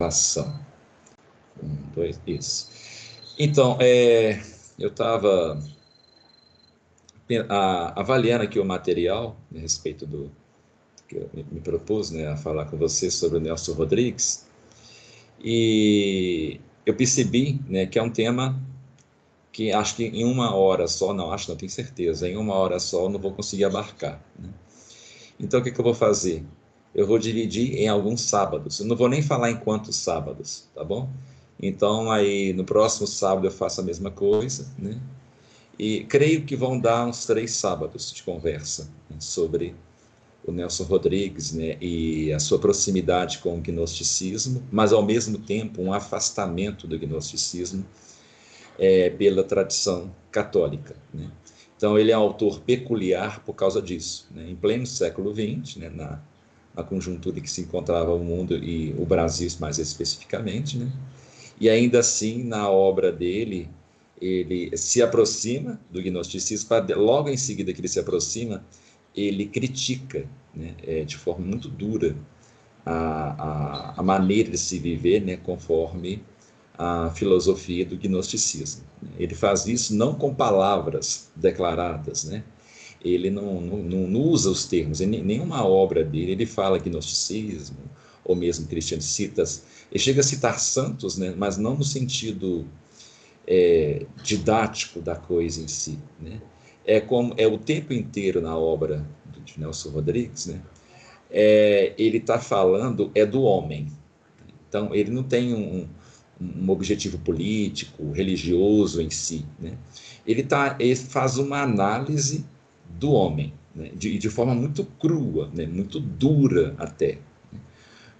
gravação. Um, dois, isso. Então, é, eu estava avaliando aqui o material a respeito do que eu me propus né, a falar com você sobre o Nelson Rodrigues, e eu percebi né, que é um tema que acho que em uma hora só, não acho, não tenho certeza, em uma hora só eu não vou conseguir abarcar. Né? Então, o que, que eu vou fazer? Eu vou dividir em alguns sábados. Eu não vou nem falar em quantos sábados, tá bom? Então, aí, no próximo sábado eu faço a mesma coisa, né? E creio que vão dar uns três sábados de conversa né, sobre o Nelson Rodrigues, né? E a sua proximidade com o gnosticismo, mas ao mesmo tempo um afastamento do gnosticismo é, pela tradição católica, né? Então, ele é um autor peculiar por causa disso. Né? Em pleno século XX, né, na a conjuntura em que se encontrava o mundo e o Brasil mais especificamente, né? E ainda assim, na obra dele, ele se aproxima do gnosticismo, logo em seguida que ele se aproxima, ele critica, né, é, de forma muito dura, a, a, a, maneira de se viver, né, conforme a filosofia do gnosticismo. Ele faz isso não com palavras declaradas, né, ele não, não, não usa os termos, em nenhuma obra dele ele fala gnosticismo, ou mesmo cristiano citas, ele chega a citar santos, né, mas não no sentido é, didático da coisa em si, né? É como é o tempo inteiro na obra de Nelson Rodrigues, né? É, ele está falando é do homem. Então ele não tem um, um objetivo político, religioso em si, né? Ele tá, ele faz uma análise do homem, né? de, de forma muito crua, né? muito dura até.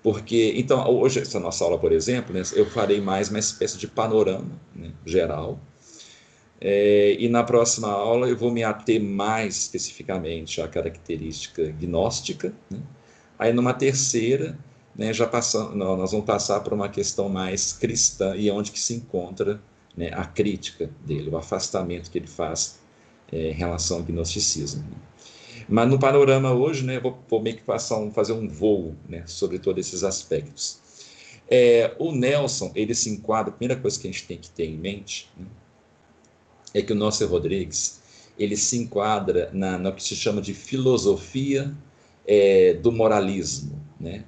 Porque, então, hoje, essa nossa aula, por exemplo, né, eu farei mais uma espécie de panorama né, geral, é, e na próxima aula eu vou me ater mais especificamente à característica gnóstica. Né? Aí numa terceira, né, já passamos, nós vamos passar para uma questão mais cristã e onde que se encontra né, a crítica dele, o afastamento que ele faz é, em relação ao gnosticismo. Mas no panorama hoje, né, vou, vou meio que passar um, fazer um voo né, sobre todos esses aspectos. É, o Nelson, ele se enquadra, a primeira coisa que a gente tem que ter em mente né, é que o Nosso Rodrigues, ele se enquadra na, no que se chama de filosofia é, do moralismo, né?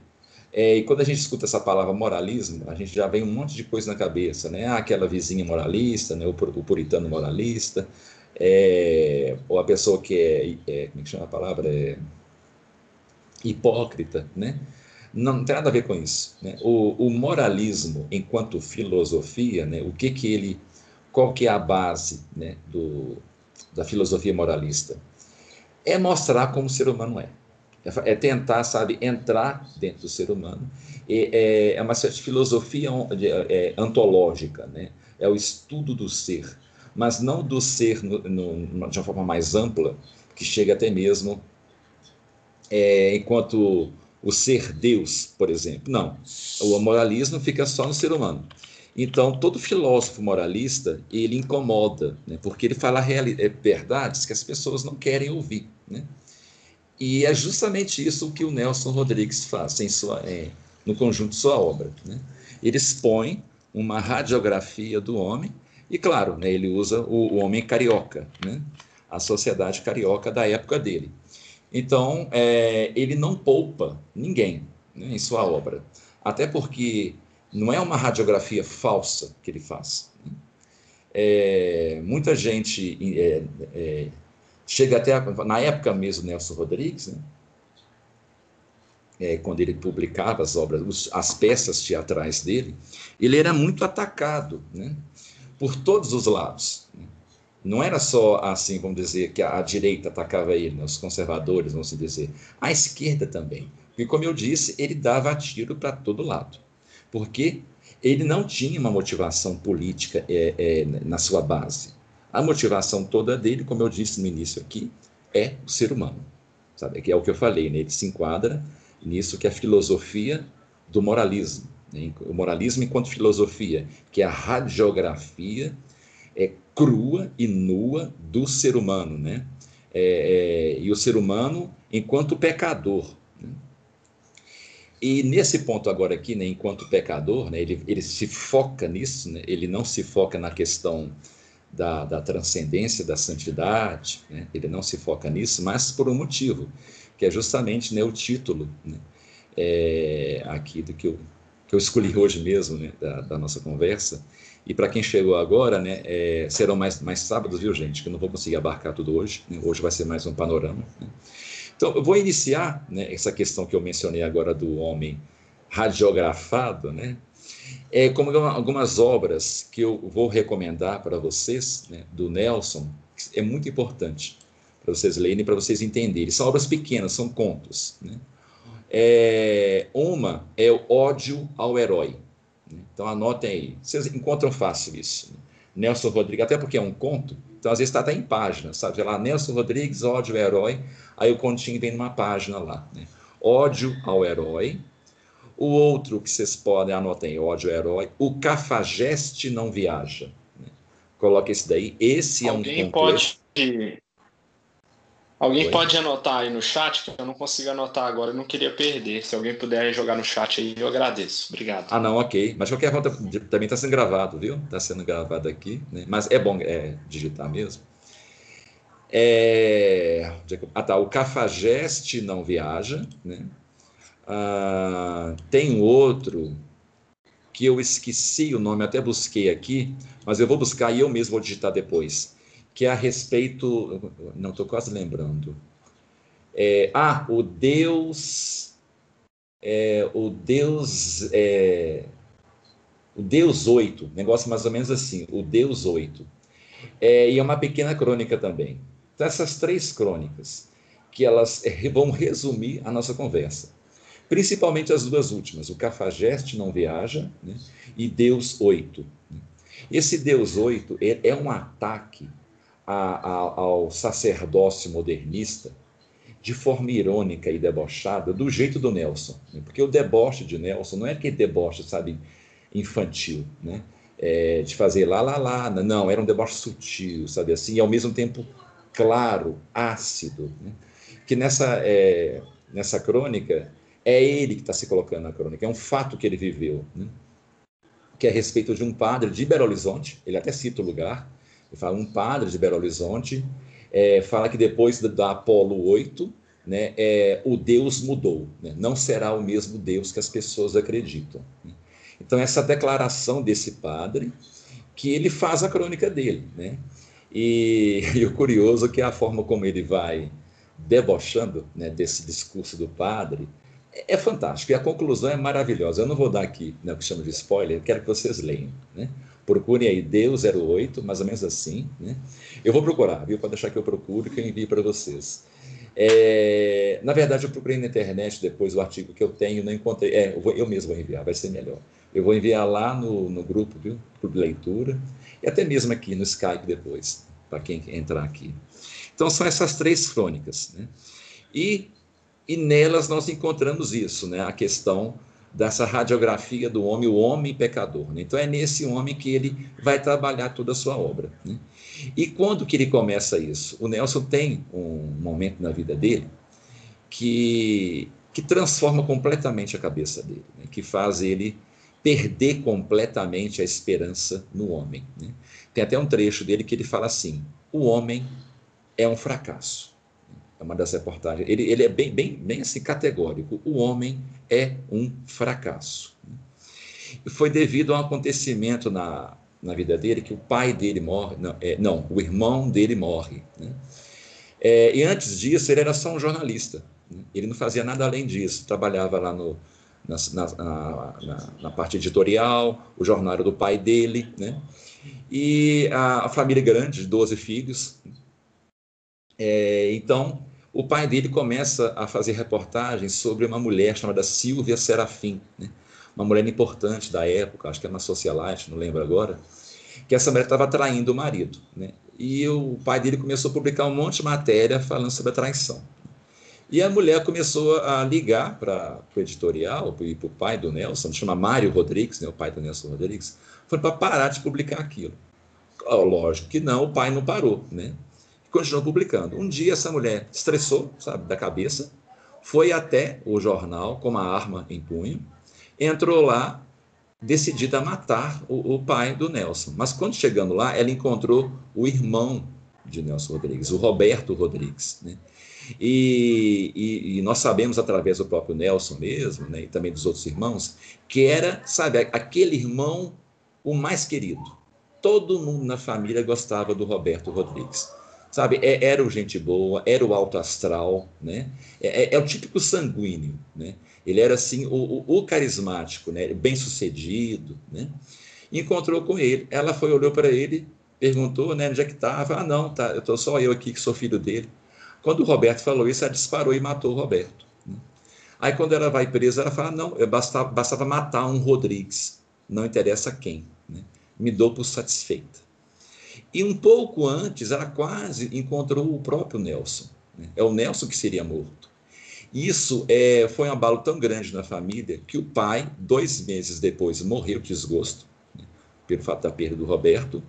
É, e quando a gente escuta essa palavra moralismo, a gente já vem um monte de coisa na cabeça, né? Ah, aquela vizinha moralista, né? o, o puritano moralista, é, ou a pessoa que é, é, como é que chama a palavra? É, hipócrita, né? Não, não, tem nada a ver com isso. Né? O, o, moralismo, enquanto filosofia, né? o que que ele, qual que é a base né? Do, da filosofia moralista? É mostrar como o ser humano é. É, é tentar, sabe, entrar dentro do ser humano. E, é, é uma certa filosofia é, antológica, né? É o estudo do ser mas não do ser no, no, de uma forma mais ampla, que chega até mesmo é, enquanto o ser Deus, por exemplo. Não, o moralismo fica só no ser humano. Então, todo filósofo moralista, ele incomoda, né, porque ele fala é, verdades que as pessoas não querem ouvir. Né? E é justamente isso que o Nelson Rodrigues faz em sua, é, no conjunto de sua obra. Né? Ele expõe uma radiografia do homem e claro, né, ele usa o, o homem carioca, né, a sociedade carioca da época dele. Então, é, ele não poupa ninguém né, em sua obra, até porque não é uma radiografia falsa que ele faz. Né? É, muita gente é, é, chega até, a, na época mesmo, Nelson Rodrigues, né, é, quando ele publicava as obras, as peças teatrais dele, ele era muito atacado, né? Por todos os lados. Não era só assim, vamos dizer, que a, direita atacava ele, né, os conservadores, vamos dizer. A esquerda também. Porque, como eu disse, ele dava tiro para todo lado. Porque ele não tinha uma motivação política é, é, na sua base. A motivação toda dele, como eu disse no início aqui, é o ser humano. Sabe? Que é o que eu falei, né? ele se enquadra nisso que é a filosofia do moralismo. O moralismo enquanto filosofia, que é a radiografia é crua e nua do ser humano, né? É, é, e o ser humano enquanto pecador. Né? E nesse ponto agora aqui, né, enquanto pecador, né, ele, ele se foca nisso, né, ele não se foca na questão da, da transcendência, da santidade, né, ele não se foca nisso, mas por um motivo, que é justamente né, o título né, é, aqui do que que eu escolhi hoje mesmo né, da, da nossa conversa, e para quem chegou agora, né, é, serão mais, mais sábados, viu, gente? Que eu não vou conseguir abarcar tudo hoje. Né? Hoje vai ser mais um panorama. Né? Então, eu vou iniciar né, essa questão que eu mencionei agora do homem radiografado, né? É como algumas obras que eu vou recomendar para vocês, né, do Nelson, é muito importante para vocês lerem e para vocês entenderem. São obras pequenas, são contos. Né? É, uma é o ódio ao herói. Então anotem aí. Vocês encontram fácil isso. Nelson Rodrigues, até porque é um conto, então às vezes está até em página, sabe? Sei lá, Nelson Rodrigues, ódio ao herói, aí o continho vem numa página lá. Né? Ódio ao herói. O outro que vocês podem, anotem, ódio ao herói. O cafajeste não viaja. Né? Coloque esse daí. Esse Alguém é um conto. Pode Alguém pode anotar aí no chat, que eu não consigo anotar agora, eu não queria perder. Se alguém puder jogar no chat aí, eu agradeço. Obrigado. Ah, não, ok. Mas qualquer forma, também está sendo gravado, viu? Está sendo gravado aqui. Né? Mas é bom é, digitar mesmo. É... Ah, tá. O Cafajeste não viaja, né? Ah, tem outro que eu esqueci o nome, até busquei aqui, mas eu vou buscar e eu mesmo vou digitar depois que é a respeito. Não, estou quase lembrando. É, ah, o Deus. É, o Deus. É, o Deus oito, negócio mais ou menos assim, o Deus oito. É, e é uma pequena crônica também. Então, essas três crônicas, que elas vão resumir a nossa conversa. Principalmente as duas últimas, o Cafajeste não viaja né, e Deus oito. Esse Deus oito é, é um ataque a, a, ao sacerdócio modernista de forma irônica e debochada, do jeito do Nelson. Né? Porque o deboche de Nelson não é aquele deboche, sabe, infantil, né? É, de fazer lá, lá, lá. Não, era um deboche sutil, sabe assim, e ao mesmo tempo claro, ácido. Né? Que nessa, é, nessa crônica é ele que está se colocando na crônica, é um fato que ele viveu. Né? Que é a respeito de um padre de Belo Horizonte, ele até cita o lugar, fala, um padre de Belo Horizonte é, fala que depois da Apolo 8, né, é, o Deus mudou, né? não será o mesmo Deus que as pessoas acreditam. Então, essa declaração desse padre, que ele faz a crônica dele. Né? E, e o curioso é que a forma como ele vai debochando né, desse discurso do padre é, é fantástico. E a conclusão é maravilhosa. Eu não vou dar aqui né, o que chama de spoiler, quero que vocês leiam. Né? Procurem aí Deus 08, mais ou menos assim. Né? Eu vou procurar, viu? Pode deixar que eu procure que eu envie para vocês. É, na verdade, eu procurei na internet depois o artigo que eu tenho, não encontrei. É, eu, vou, eu mesmo vou enviar, vai ser melhor. Eu vou enviar lá no, no grupo, viu? De leitura, e até mesmo aqui no Skype depois, para quem entrar aqui. Então, são essas três crônicas. Né? E, e nelas nós encontramos isso, né? a questão dessa radiografia do homem, o homem pecador. Né? Então é nesse homem que ele vai trabalhar toda a sua obra. Né? E quando que ele começa isso? O Nelson tem um momento na vida dele que, que transforma completamente a cabeça dele, né? que faz ele perder completamente a esperança no homem. Né? Tem até um trecho dele que ele fala assim: o homem é um fracasso é uma das reportagens. Ele, ele é bem, bem, bem assim categórico. O homem é um fracasso. E foi devido a um acontecimento na, na vida dele que o pai dele morre, não, é, não o irmão dele morre. Né? É, e antes disso, ele era só um jornalista. Né? Ele não fazia nada além disso. Trabalhava lá no, na, na, na, na, parte editorial, o jornal do pai dele. Né? E a, a família grande, de 12 filhos. É, então, o pai dele começa a fazer reportagens sobre uma mulher chamada Silvia Serafim, né? uma mulher importante da época, acho que é uma socialite, não lembro agora, que essa mulher estava traindo o marido. Né? E o pai dele começou a publicar um monte de matéria falando sobre a traição. E a mulher começou a ligar para o editorial e para o pai do Nelson, chama Mário Rodrigues, né, o pai do Nelson Rodrigues, foi para parar de publicar aquilo. lógico que não, o pai não parou, né? Continuou publicando. Um dia essa mulher estressou, sabe, da cabeça, foi até o jornal com uma arma em punho, entrou lá decidida a matar o, o, pai do Nelson. Mas quando chegando lá, ela encontrou o irmão de Nelson Rodrigues, o Roberto Rodrigues. Né? E, e, e, nós sabemos, através do próprio Nelson mesmo, né, e também dos outros irmãos, que era, sabe, aquele irmão o mais querido. Todo mundo na família gostava do Roberto Rodrigues. Sabe, é, era o gente boa, era o alto astral, né? É, é, é o típico sanguíneo, né? Ele era assim o, o, o carismático, né? Bem sucedido, né? Encontrou com ele, ela foi olhou para ele, perguntou, né? Onde é que estava? Ah, não, tá, eu tô só eu aqui que sou filho dele. Quando o Roberto falou isso, ela disparou e matou o Roberto. Né? Aí quando ela vai presa, ela fala, não, bastava, bastava matar um Rodrigues, não interessa quem, né? Me dou por satisfeita. E um pouco antes, ela quase encontrou o próprio Nelson. Né? É o Nelson que seria morto. Isso é, foi um abalo tão grande na família que o pai, dois meses depois, morreu de desgosto, né, pelo fato da perda do Roberto,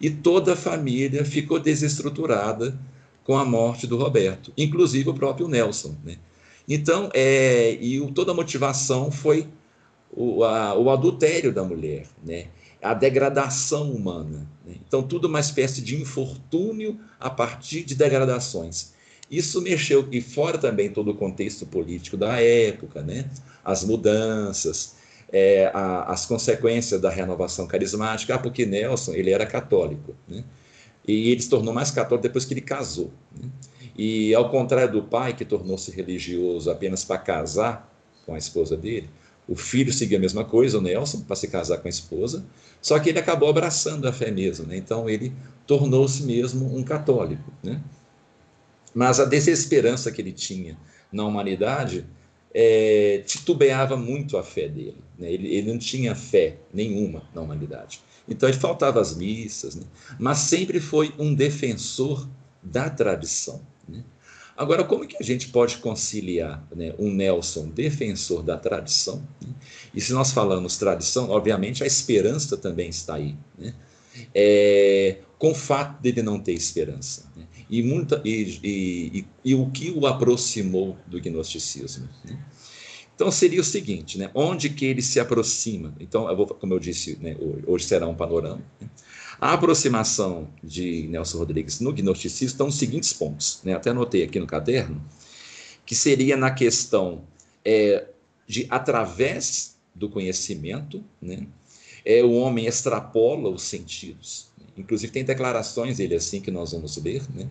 e toda a família ficou desestruturada com a morte do Roberto, inclusive o próprio Nelson. Né? Então, é, e o, toda a motivação foi o, a, o adultério da mulher, né? A degradação humana. Né? Então, tudo uma espécie de infortúnio a partir de degradações. Isso mexeu, e fora também todo o contexto político da época, né? as mudanças, é, a, as consequências da renovação carismática, ah, porque Nelson ele era católico, né? e ele se tornou mais católico depois que ele casou. Né? E ao contrário do pai, que tornou-se religioso apenas para casar com a esposa dele, o filho seguia a mesma coisa, o Nelson, para se casar com a esposa, só que ele acabou abraçando a fé mesmo, né? então ele tornou-se mesmo um católico. Né? Mas a desesperança que ele tinha na humanidade é, titubeava muito a fé dele. Né? Ele, ele, não tinha fé nenhuma na humanidade. Então ele faltava as missas, né? mas sempre foi um defensor da tradição. Agora, como que a gente pode conciliar né, um Nelson defensor da tradição? Né? E se nós falamos tradição, obviamente a esperança também está aí. Né? É, com o fato dele não ter esperança. Né? E, muita, e, e, e, o que o aproximou do gnosticismo. Né? Então seria o seguinte, né? onde que ele se aproxima? Então, eu vou, como eu disse, né, hoje será um panorama. Né? A aproximação de Nelson Rodrigues no gnosticismo estão os seguintes pontos, né? até anotei aqui no caderno, que seria na questão é, de, através do conhecimento, né? é, o homem extrapola os sentidos. Inclusive, tem declarações dele assim que nós vamos ver, né?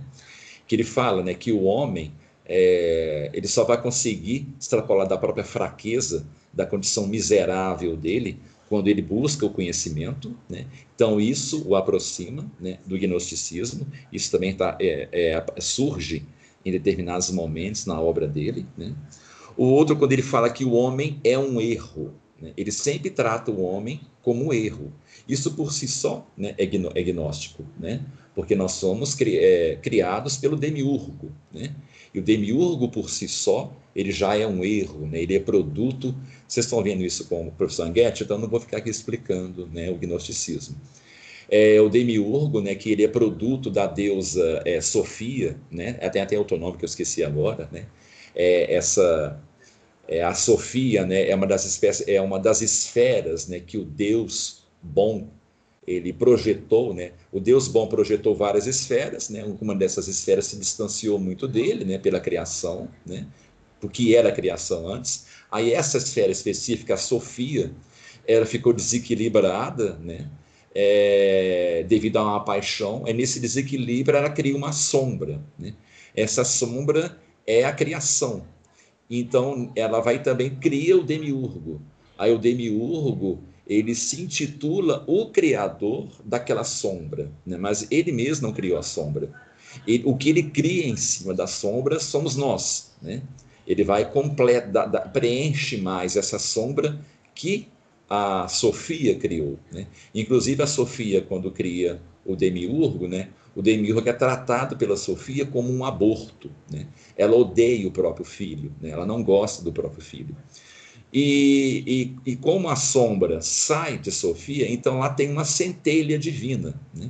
que ele fala né, que o homem é, ele só vai conseguir extrapolar da própria fraqueza, da condição miserável dele, quando ele busca o conhecimento, né? então isso o aproxima né, do gnosticismo, isso também tá, é, é, surge em determinados momentos na obra dele. Né? O outro, quando ele fala que o homem é um erro, né? ele sempre trata o homem como um erro. Isso por si só né, é, é gnóstico, né? porque nós somos cri, é, criados pelo demiurgo. Né? E o demiurgo por si só, ele já é um erro, né? ele é produto. Vocês estão vendo isso com o professor Anguete, então não vou ficar aqui explicando né, o gnosticismo. É, o demiurgo, né, que ele é produto da deusa é, Sofia, né, tem até outro nome que eu esqueci agora, né, é, essa é, a Sofia, né, é uma das espécies, é uma das esferas, né, que o Deus bom ele projetou, né? O Deus bom projetou várias esferas, né? Uma dessas esferas se distanciou muito dele, né? Pela criação, né? Porque era a criação antes. Aí essa esfera específica, a Sofia, ela ficou desequilibrada, né? É, devido a uma paixão. É nesse desequilíbrio ela cria uma sombra, né? Essa sombra é a criação. Então ela vai também cria o demiurgo. Aí o demiurgo ele se intitula o criador daquela sombra, né? mas ele mesmo não criou a sombra. Ele, o que ele cria em cima da sombra somos nós. Né? Ele vai completa, preenche mais essa sombra que a Sofia criou. Né? Inclusive, a Sofia, quando cria o demiurgo, né? o demiurgo é tratado pela Sofia como um aborto. Né? Ela odeia o próprio filho, né? ela não gosta do próprio filho. E, e, e, como a sombra sai de Sofia, então lá tem uma centelha divina. Né?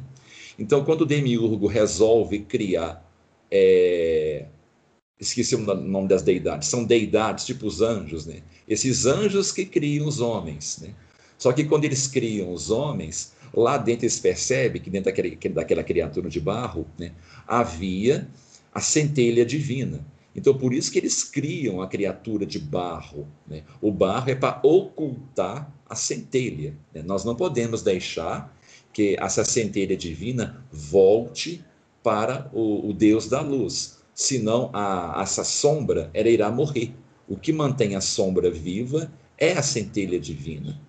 Então, quando o Demiurgo resolve criar é, esqueci o nome das deidades, são deidades, tipo os anjos, né? Esses anjos que criam os homens, né? Só que quando eles criam os homens, lá dentro eles percebem que dentro daquele, daquela criatura de barro, né, havia a centelha divina. Então, por isso que eles criam a criatura de barro. Né? O barro é para ocultar a centelha. Né? Nós não podemos deixar que essa centelha divina volte para o, o Deus da luz, senão a, essa sombra ela irá morrer. O que mantém a sombra viva é a centelha divina.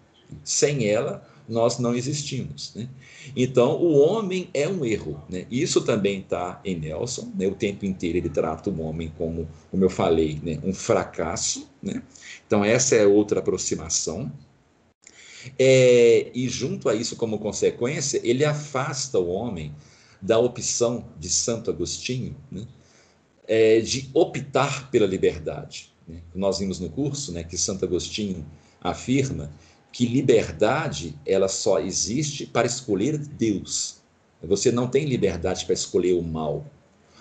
Sem ela, nós não existimos. Né? Então, o homem é um erro. Né? Isso também está em Nelson. Né? O tempo inteiro ele trata o homem como, como eu falei, né? um fracasso. Né? Então, essa é outra aproximação. É, e junto a isso, como consequência, ele afasta o homem da opção de Santo Agostinho né? É, de optar pela liberdade. Né? Nós vimos no curso né, que Santo Agostinho afirma que liberdade ela só existe para escolher Deus. Você não tem liberdade para escolher o mal.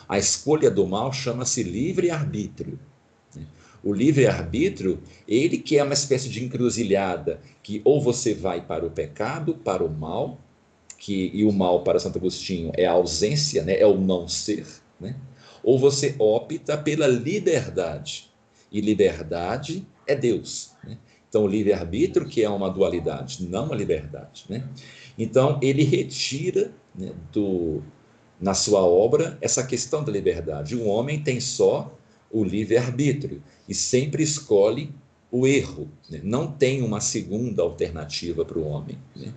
A escolha do mal chama-se livre-arbítrio. O livre-arbítrio, ele que é uma espécie de encruzilhada, que ou você vai para o pecado, para o mal, que, e o mal para Santo Agostinho é a ausência, né, é o não ser, né? Ou você opta pela liberdade. E liberdade é Deus. Né? Então, o livre-arbítrio, que é uma dualidade, não uma liberdade. Né? Então, ele retira né, do, na sua obra essa questão da liberdade. O homem tem só o livre-arbítrio e sempre escolhe o erro. Né? Não tem uma segunda alternativa para o homem, né?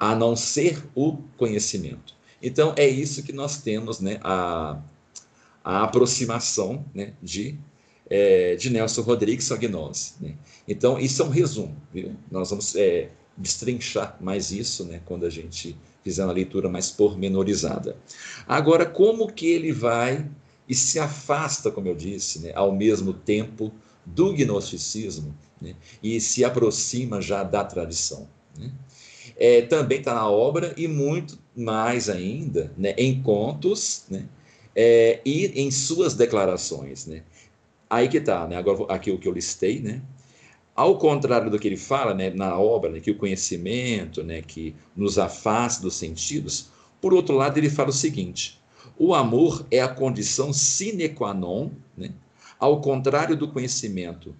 a não ser o conhecimento. Então, é isso que nós temos, né? a, a aproximação né? de é, de Nelson Rodrigues Sagnose. Né? Então, isso é um resumo. Viu? Nós vamos é, destrinchar mais isso né, quando a gente fizer uma leitura mais pormenorizada. Agora, como que ele vai e se afasta, como eu disse, né, ao mesmo tempo do gnosticismo né, e se aproxima já da tradição? Né? É, também está na obra e muito mais ainda né, em contos né, é, e em suas declarações. Né? Aí que está, né? Agora aqui o que eu listei, né? Ao contrário do que ele fala, né, na obra, né, que o conhecimento, né, que nos afasta dos sentidos, por outro lado ele fala o seguinte: o amor é a condição sine qua non, né, ao contrário do conhecimento.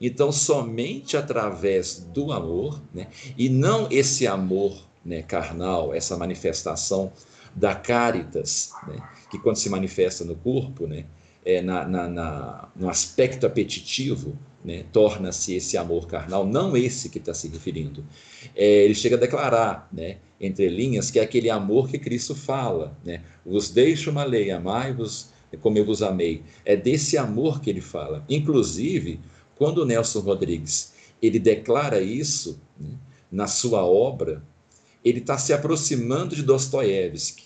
Então, somente através do amor, né, e não esse amor né, carnal, essa manifestação da caritas, né, que quando se manifesta no corpo, né, é, na, na, na, no aspecto apetitivo, né, torna-se esse amor carnal, não esse que está se referindo. É, ele chega a declarar, né, entre linhas, que é aquele amor que Cristo fala, né, vos deixo uma lei, amai-vos como eu vos amei. É desse amor que ele fala. Inclusive, quando Nelson Rodrigues ele declara isso né, na sua obra, ele está se aproximando de Dostoiévski.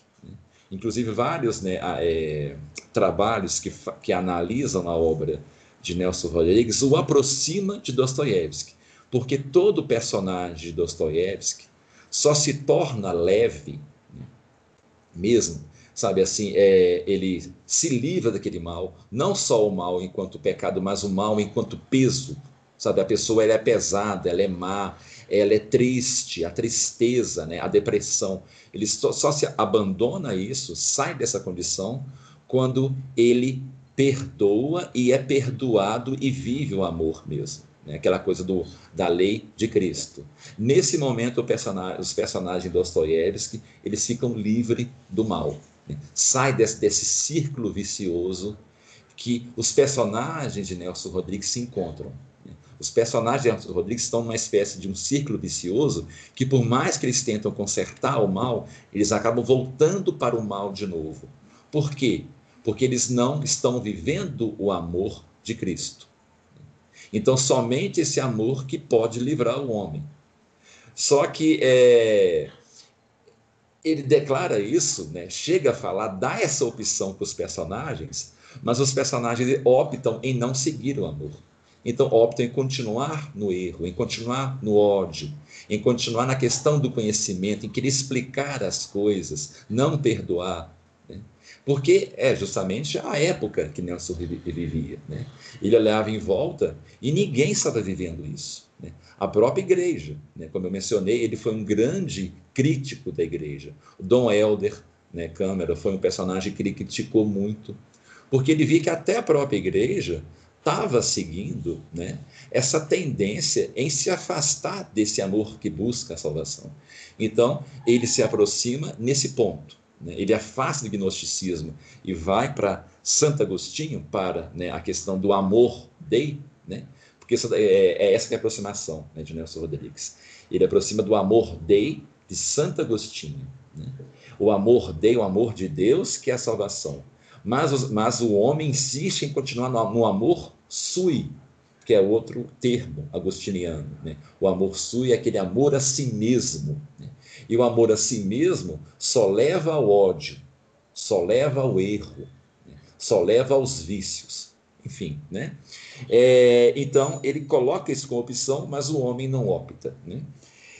Inclusive, vários né, é, trabalhos que, que analisam a obra de Nelson Rodrigues o aproxima de Dostoiévski, porque todo personagem de Dostoiévski só se torna leve, né, mesmo, sabe assim, é, ele se livra daquele mal, não só o mal enquanto pecado, mas o mal enquanto peso, sabe? A pessoa ela é pesada, ela é má, ela é triste, a tristeza, né? a depressão. Ele só, só se abandona isso, sai dessa condição, quando ele perdoa e é perdoado e vive o amor mesmo. Né? Aquela coisa do, da lei de Cristo. Nesse momento, personagem, os personagens Dostoiévski, eles ficam livres do mal. Né? Sai desse, desse círculo vicioso que os personagens de Nelson Rodrigues se encontram. Os personagens de Arthur Rodrigues estão numa espécie de um círculo vicioso que, por mais que eles tentam consertar o mal, eles acabam voltando para o mal de novo. Por quê? Porque eles não estão vivendo o amor de Cristo. Então, somente esse amor que pode livrar o homem. Só que é, ele declara isso, né, chega a falar, dá essa opção para os personagens, mas os personagens optam em não seguir o amor. Então optam em continuar no erro, em continuar no ódio, em continuar na questão do conhecimento, em querer explicar as coisas, não perdoar. Né? Porque é justamente a época que Nelson vivia. Né? Ele olhava em volta e ninguém estava vivendo isso. Né? A própria igreja, né? como eu mencionei, ele foi um grande crítico da igreja. Dom Helder né, Câmara foi um personagem que ele criticou muito, porque ele via que até a própria igreja estava seguindo né, essa tendência em se afastar desse amor que busca a salvação. Então, ele se aproxima nesse ponto. Né, ele afasta do gnosticismo e vai para Santo Agostinho, para né, a questão do amor dei, né, porque essa, é, é, essa que é a aproximação né, de Nelson Rodrigues. Ele aproxima do amor dei de Santo Agostinho. Né? O amor dei, o amor de Deus, que é a salvação. Mas, mas o homem insiste em continuar no, no amor sui, que é outro termo agostiniano. Né? O amor sui é aquele amor a si mesmo. Né? E o amor a si mesmo só leva ao ódio, só leva ao erro, né? só leva aos vícios. Enfim, né? É, então, ele coloca isso como opção, mas o homem não opta. Né?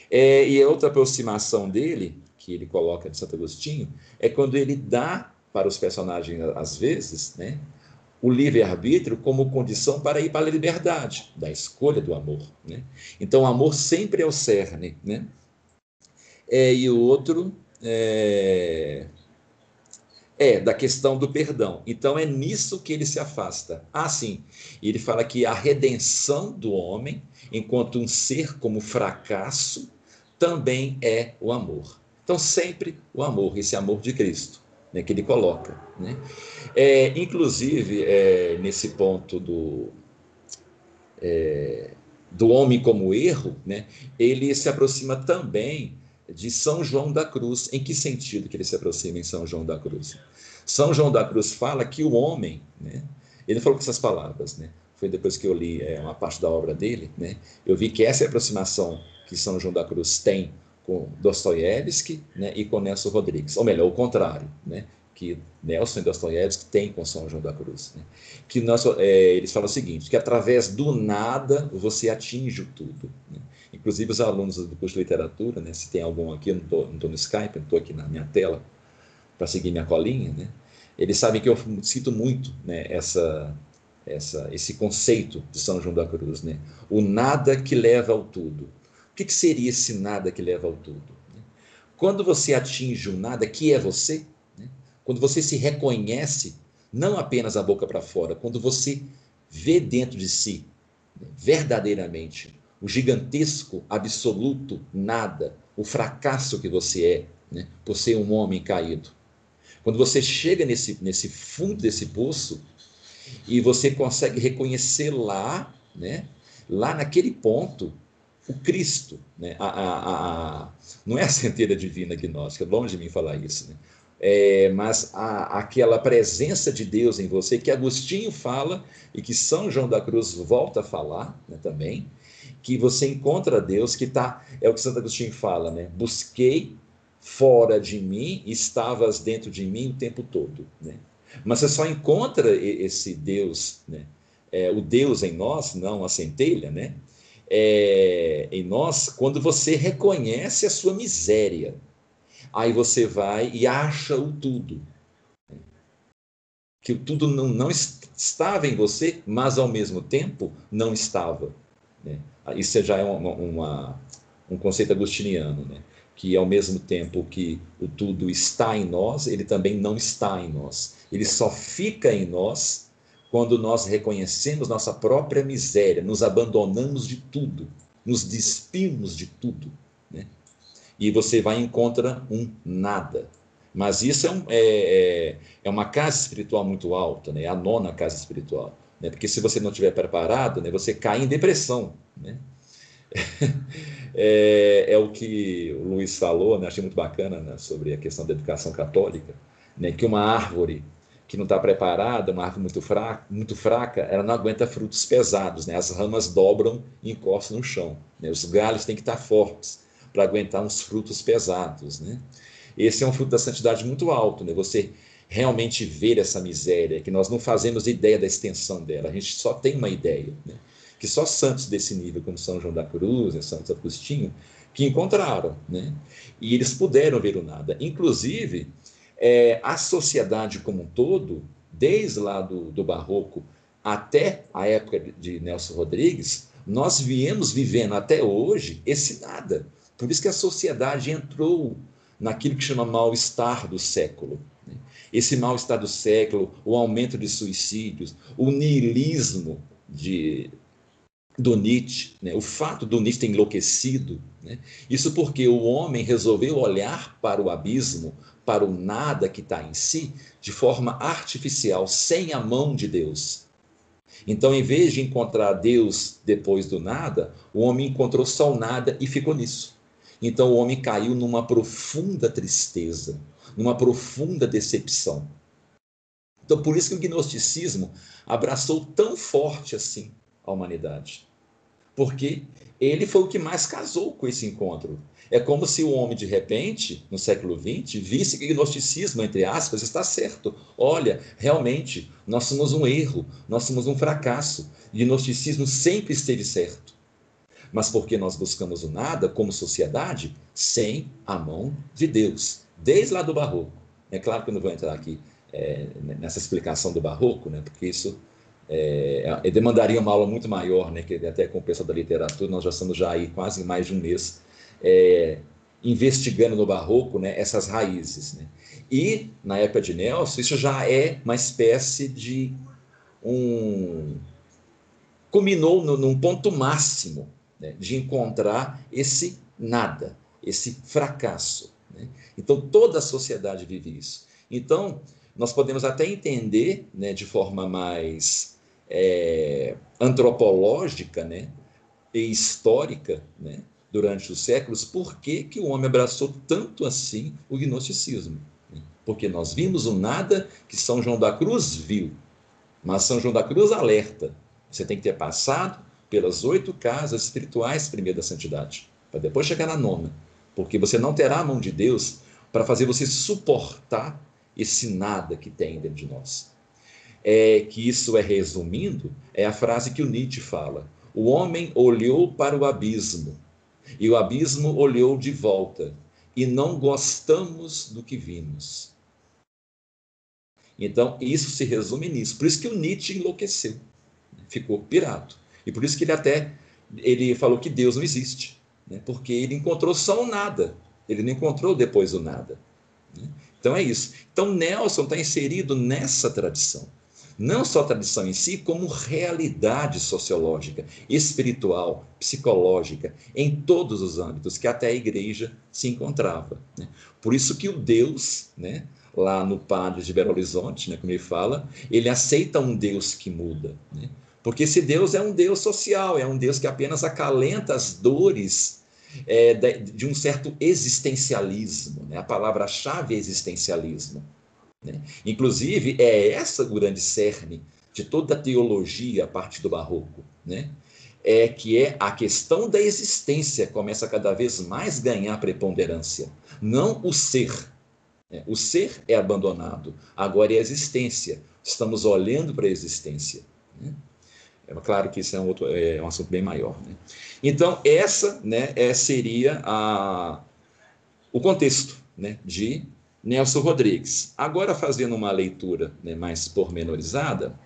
É, e outra aproximação dele, que ele coloca de Santo Agostinho, é quando ele dá para os personagens, às vezes, né, o livre-arbítrio como condição para ir para a liberdade, da escolha do amor. Né? Então, o amor sempre é o cerne. Né? É, e o outro é, é da questão do perdão. Então, é nisso que ele se afasta. Ah, sim, ele fala que a redenção do homem, enquanto um ser como fracasso, também é o amor. Então, sempre o amor, esse amor de Cristo né, que ele coloca. Né? É, inclusive, é, nesse ponto do, é, do homem como erro, né, ele se aproxima também de São João da Cruz. Em que sentido que ele se aproxima em São João da Cruz? São João da Cruz fala que o homem, né, ele falou com essas palavras, né, foi depois que eu li é, uma parte da obra dele, né, eu vi que essa aproximação que São João da Cruz tem com Dostoiévski né, e com Nelson Rodrigues, ou melhor, o contrário, né, que Nelson e Dostoiévski têm com São João da Cruz. Né, que nós, é, eles falam o seguinte, que através do nada você atinge o tudo. Né. Inclusive os alunos do curso de literatura, né, se tem algum aqui, eu não estou no Skype, estou aqui na minha tela para seguir minha colinha, né, eles sabem que eu cito muito né, essa, essa, esse conceito de São João da Cruz, né, o nada que leva ao tudo o que, seria esse nada que leva ao tudo? Quando você atinge o nada, que é você, né? quando você se reconhece, não apenas a boca para fora, quando você vê dentro de si, né, verdadeiramente, o gigantesco, absoluto nada, o fracasso que você é, né? por ser um homem caído. Quando você chega nesse, nesse fundo desse poço e você consegue reconhecer lá, né? lá naquele ponto, o Cristo, né? a, a, a, não é a centelha divina gnóstica, longe de mim falar isso, né? É, mas a, aquela presença de Deus em você, que Agostinho fala e que São João da Cruz volta a falar né, também, que você encontra Deus que está, é o que Santo Agostinho fala, né? Busquei fora de mim, estavas dentro de mim o tempo todo, né? Mas você só encontra esse Deus, né? É, o Deus em nós, não a centelha, né? É, em nós quando você reconhece a sua miséria. Aí você vai e acha o tudo. Que o tudo não, não estava em você, mas ao mesmo tempo não estava. Né? Isso já é uma, uma, um conceito agostiniano, né? que ao mesmo tempo que o tudo está em nós, ele também não está em nós. Ele só fica em nós quando nós reconhecemos nossa própria miséria, nos abandonamos de tudo, nos despimos de tudo. Né? E você vai e encontra um nada. Mas isso é, um, é, é, é uma casa espiritual muito alta, né? É a nona casa espiritual. Né? Porque se você não estiver preparado, né, você cai em depressão. Né? é, é, o que o Luiz falou, né? achei muito bacana né? sobre a questão da educação católica, né? que uma árvore que não está preparada, uma árvore muito fraca, muito fraca, ela não aguenta frutos pesados, né? As ramas dobram e encostam no chão. Né? Os galhos têm que estar fortes para aguentar uns frutos pesados, né? Esse é um fruto da santidade muito alto, né? Você realmente ver essa miséria, que nós não fazemos ideia da extensão dela, a gente só tem uma ideia, né? Que só santos desse nível, como São João da Cruz, né? Santo Agostinho, que encontraram, né? E eles puderam ver o nada. Inclusive, é, a sociedade como um todo, desde lá do, do Barroco até a época de Nelson Rodrigues, nós viemos vivendo até hoje esse nada. Por isso que a sociedade entrou naquilo que chama mal-estar do século. Né? Esse mal-estar do século, o aumento de suicídios, o niilismo de, do Nietzsche, né? o fato do Nietzsche ter enlouquecido. Né? Isso porque o homem resolveu olhar para o abismo, para o nada que está em si, de forma artificial, sem a mão de Deus. Então, em vez de encontrar Deus depois do nada, o homem encontrou só o nada e ficou nisso. Então, o homem caiu numa profunda tristeza, numa profunda decepção. Então, por isso que o gnosticismo abraçou tão forte assim a humanidade. Porque ele foi o que mais casou com esse encontro. É como se o homem, de repente, no século XX, visse que o gnosticismo, entre aspas, está certo. Olha, realmente, nós somos um erro, nós somos um fracasso. O gnosticismo sempre esteve certo. Mas porque nós buscamos o nada como sociedade sem a mão de Deus, desde lá do Barroco. É claro que eu não vou entrar aqui é, nessa explicação do Barroco, né, porque isso é, é, demandaria uma aula muito maior, né, que até com o pessoal da literatura, nós já estamos já aí quase mais de um mês é, investigando no Barroco né, essas raízes. Né? E, na época de Nelson, isso já é uma espécie de um... culminou no, num ponto máximo né, de encontrar esse nada, esse fracasso. Né? Então, toda a sociedade vive isso. Então, nós podemos até entender né, de forma mais é, antropológica né, e histórica, né, durante os séculos, por que, que o homem abraçou tanto assim o gnosticismo. Porque nós vimos o nada que São João da Cruz viu, mas São João da Cruz alerta: você tem que ter passado pelas oito casas espirituais primeiro da santidade, para depois chegar na nona, porque você não terá a mão de Deus para fazer você suportar esse nada que tem dentro de nós. É que isso é resumindo, é a frase que o Nietzsche fala: o homem olhou para o abismo e o abismo olhou de volta e não gostamos do que vimos. Então, isso se resume nisso. Por isso que o Nietzsche enlouqueceu, ficou pirado. E por isso que ele até ele falou que Deus não existe, né? porque ele encontrou só o nada, ele não encontrou depois o nada. Né? Então é isso. Então Nelson está inserido nessa tradição. Não só tradição em si, como realidade sociológica, espiritual, psicológica, em todos os âmbitos que até a igreja se encontrava. Né? Por isso que o Deus, né, lá no Padre de Belo Horizonte, né, como ele fala, ele aceita um Deus que muda. Né? Porque esse Deus é um Deus social, é um Deus que apenas acalenta as dores é, de, de, um certo existencialismo. Né? A palavra-chave é existencialismo. Né? Inclusive, é essa o grande cerne de toda a teologia a partir do Barroco. Né? É que é a questão da existência começa a cada vez mais ganhar preponderância, não o ser. Né? O ser é abandonado, agora é a existência. Estamos olhando para a existência. Né? É claro que isso é um, outro, é um assunto bem maior. Né? Então, essa né, é, seria a, o contexto né, de Nelson Rodrigues. Agora, fazendo uma leitura né, mais pormenorizada,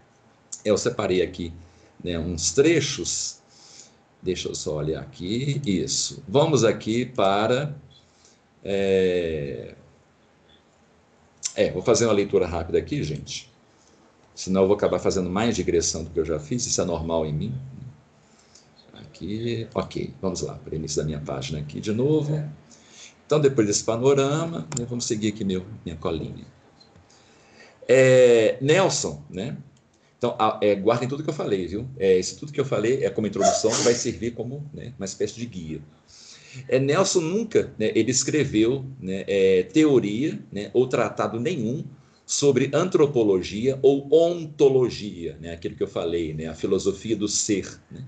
eu separei aqui né, uns trechos. Deixa eu só olhar aqui. Isso. Vamos aqui para. É, é vou fazer uma leitura rápida aqui, gente senão eu vou acabar fazendo mais digressão do que eu já fiz, isso é normal em mim. Aqui, ok, vamos lá, para início da minha página aqui de novo. Então, depois desse panorama, né, vamos seguir aqui meu, minha colinha. É, Nelson, né? Então, é, guardem tudo que eu falei, viu? É, isso tudo que eu falei é como introdução, vai servir como né, uma espécie de guia. É, Nelson nunca né, ele escreveu né, é, teoria né, ou tratado nenhum sobre antropologia ou ontologia, né? aquilo que eu falei, né? a filosofia do ser. Né?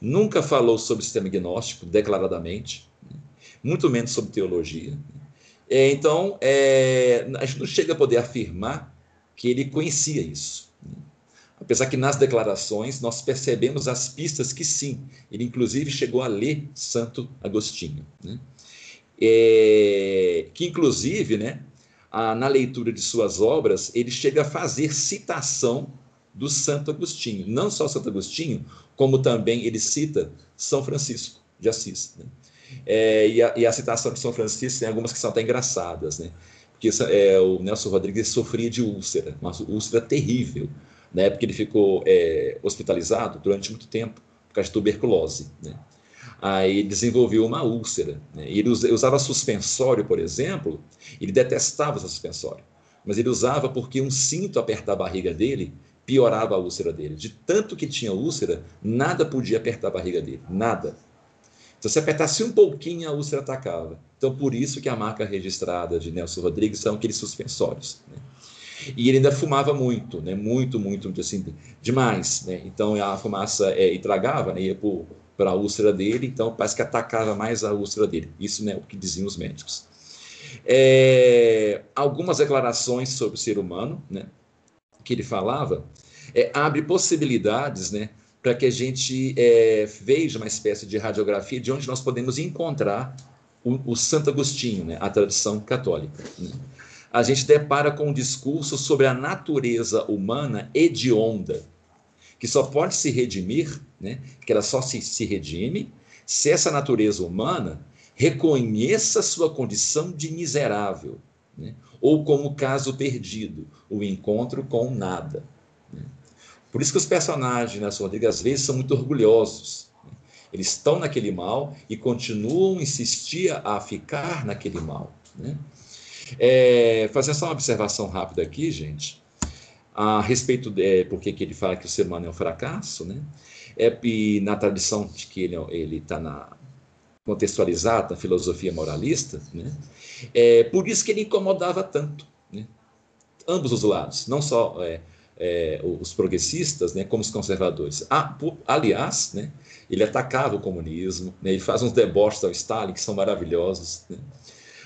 Nunca falou sobre sistema gnóstico declaradamente? Muito menos sobre teologia. É, então, é, a gente não chega a poder afirmar que ele conhecia isso. Apesar que nas declarações nós percebemos as pistas que sim, ele inclusive chegou a ler Santo Agostinho. Né? É, que inclusive, né, a, na leitura de suas obras, ele chega a fazer citação do Santo Agostinho. Não só Santo Agostinho, como também ele cita São Francisco de Assis. Né? É, e, a, e, a, citação de São Francisco tem algumas que são até engraçadas, né? Porque é, o Nelson Rodrigues sofria de úlcera, uma úlcera terrível, né? Porque ele ficou é, hospitalizado durante muito tempo por causa de tuberculose, né? Aí desenvolveu uma úlcera. Né? Ele usava suspensório, por exemplo, ele detestava o suspensório, mas ele usava porque um cinto apertar a barriga dele piorava a úlcera dele. De tanto que tinha úlcera, nada podia apertar a barriga dele, nada. Então, se apertasse um pouquinho, a úlcera atacava. Então, por isso que a marca registrada de Nelson Rodrigues são aqueles suspensórios. Né? E ele ainda fumava muito, né? muito, muito, muito assim, demais. Né? Então, a fumaça é, estragava, né? ia para a úlcera dele, então parece que atacava mais a úlcera dele. Isso é né, o que diziam os médicos. É, algumas declarações sobre o ser humano, né, que ele falava, é, abre possibilidades, né, para que a gente é, veja uma espécie de radiografia de onde nós podemos encontrar o, o Santo Agostinho, né, a tradição católica. A gente depara com um discurso sobre a natureza humana hedionda, que só pode se redimir, né, que ela só se, se redime, se essa natureza humana reconheça sua condição de miserável, né, ou como caso perdido, o encontro com nada. Né. Por isso que os personagens na sua Rodrigues, às vezes, são muito orgulhosos. Né? Eles estão naquele mal e continuam insistir a ficar naquele mal. Né? É, fazer só uma observação rápida aqui, gente, a respeito de é, porque que ele fala que o ser humano é um fracasso, né? É, e na tradição de que ele está na contextualizado na filosofia moralista, né? É por isso que ele incomodava tanto, né? Ambos os lados, não só é, é, os progressistas, né, como os conservadores. Ah, por, aliás, né, ele atacava o comunismo, né, ele faz uns deboches ao Stalin que são maravilhosos, né,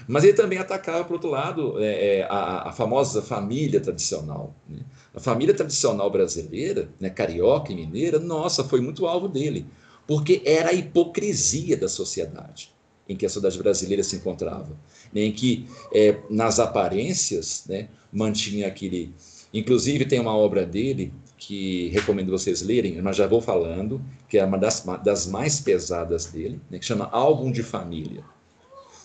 mas ele também atacava, por outro lado, é, é a, a, famosa família tradicional. Né. A família tradicional brasileira, né, carioca e mineira, nossa, foi muito alvo dele, porque era a hipocrisia da sociedade em que a sociedade brasileira se encontrava, né, em que, é, nas aparências, né, mantinha aquele Inclusive, tem uma obra dele que recomendo vocês lerem, mas já vou falando, que é uma das, das mais pesadas dele, né, que chama Álbum de Família.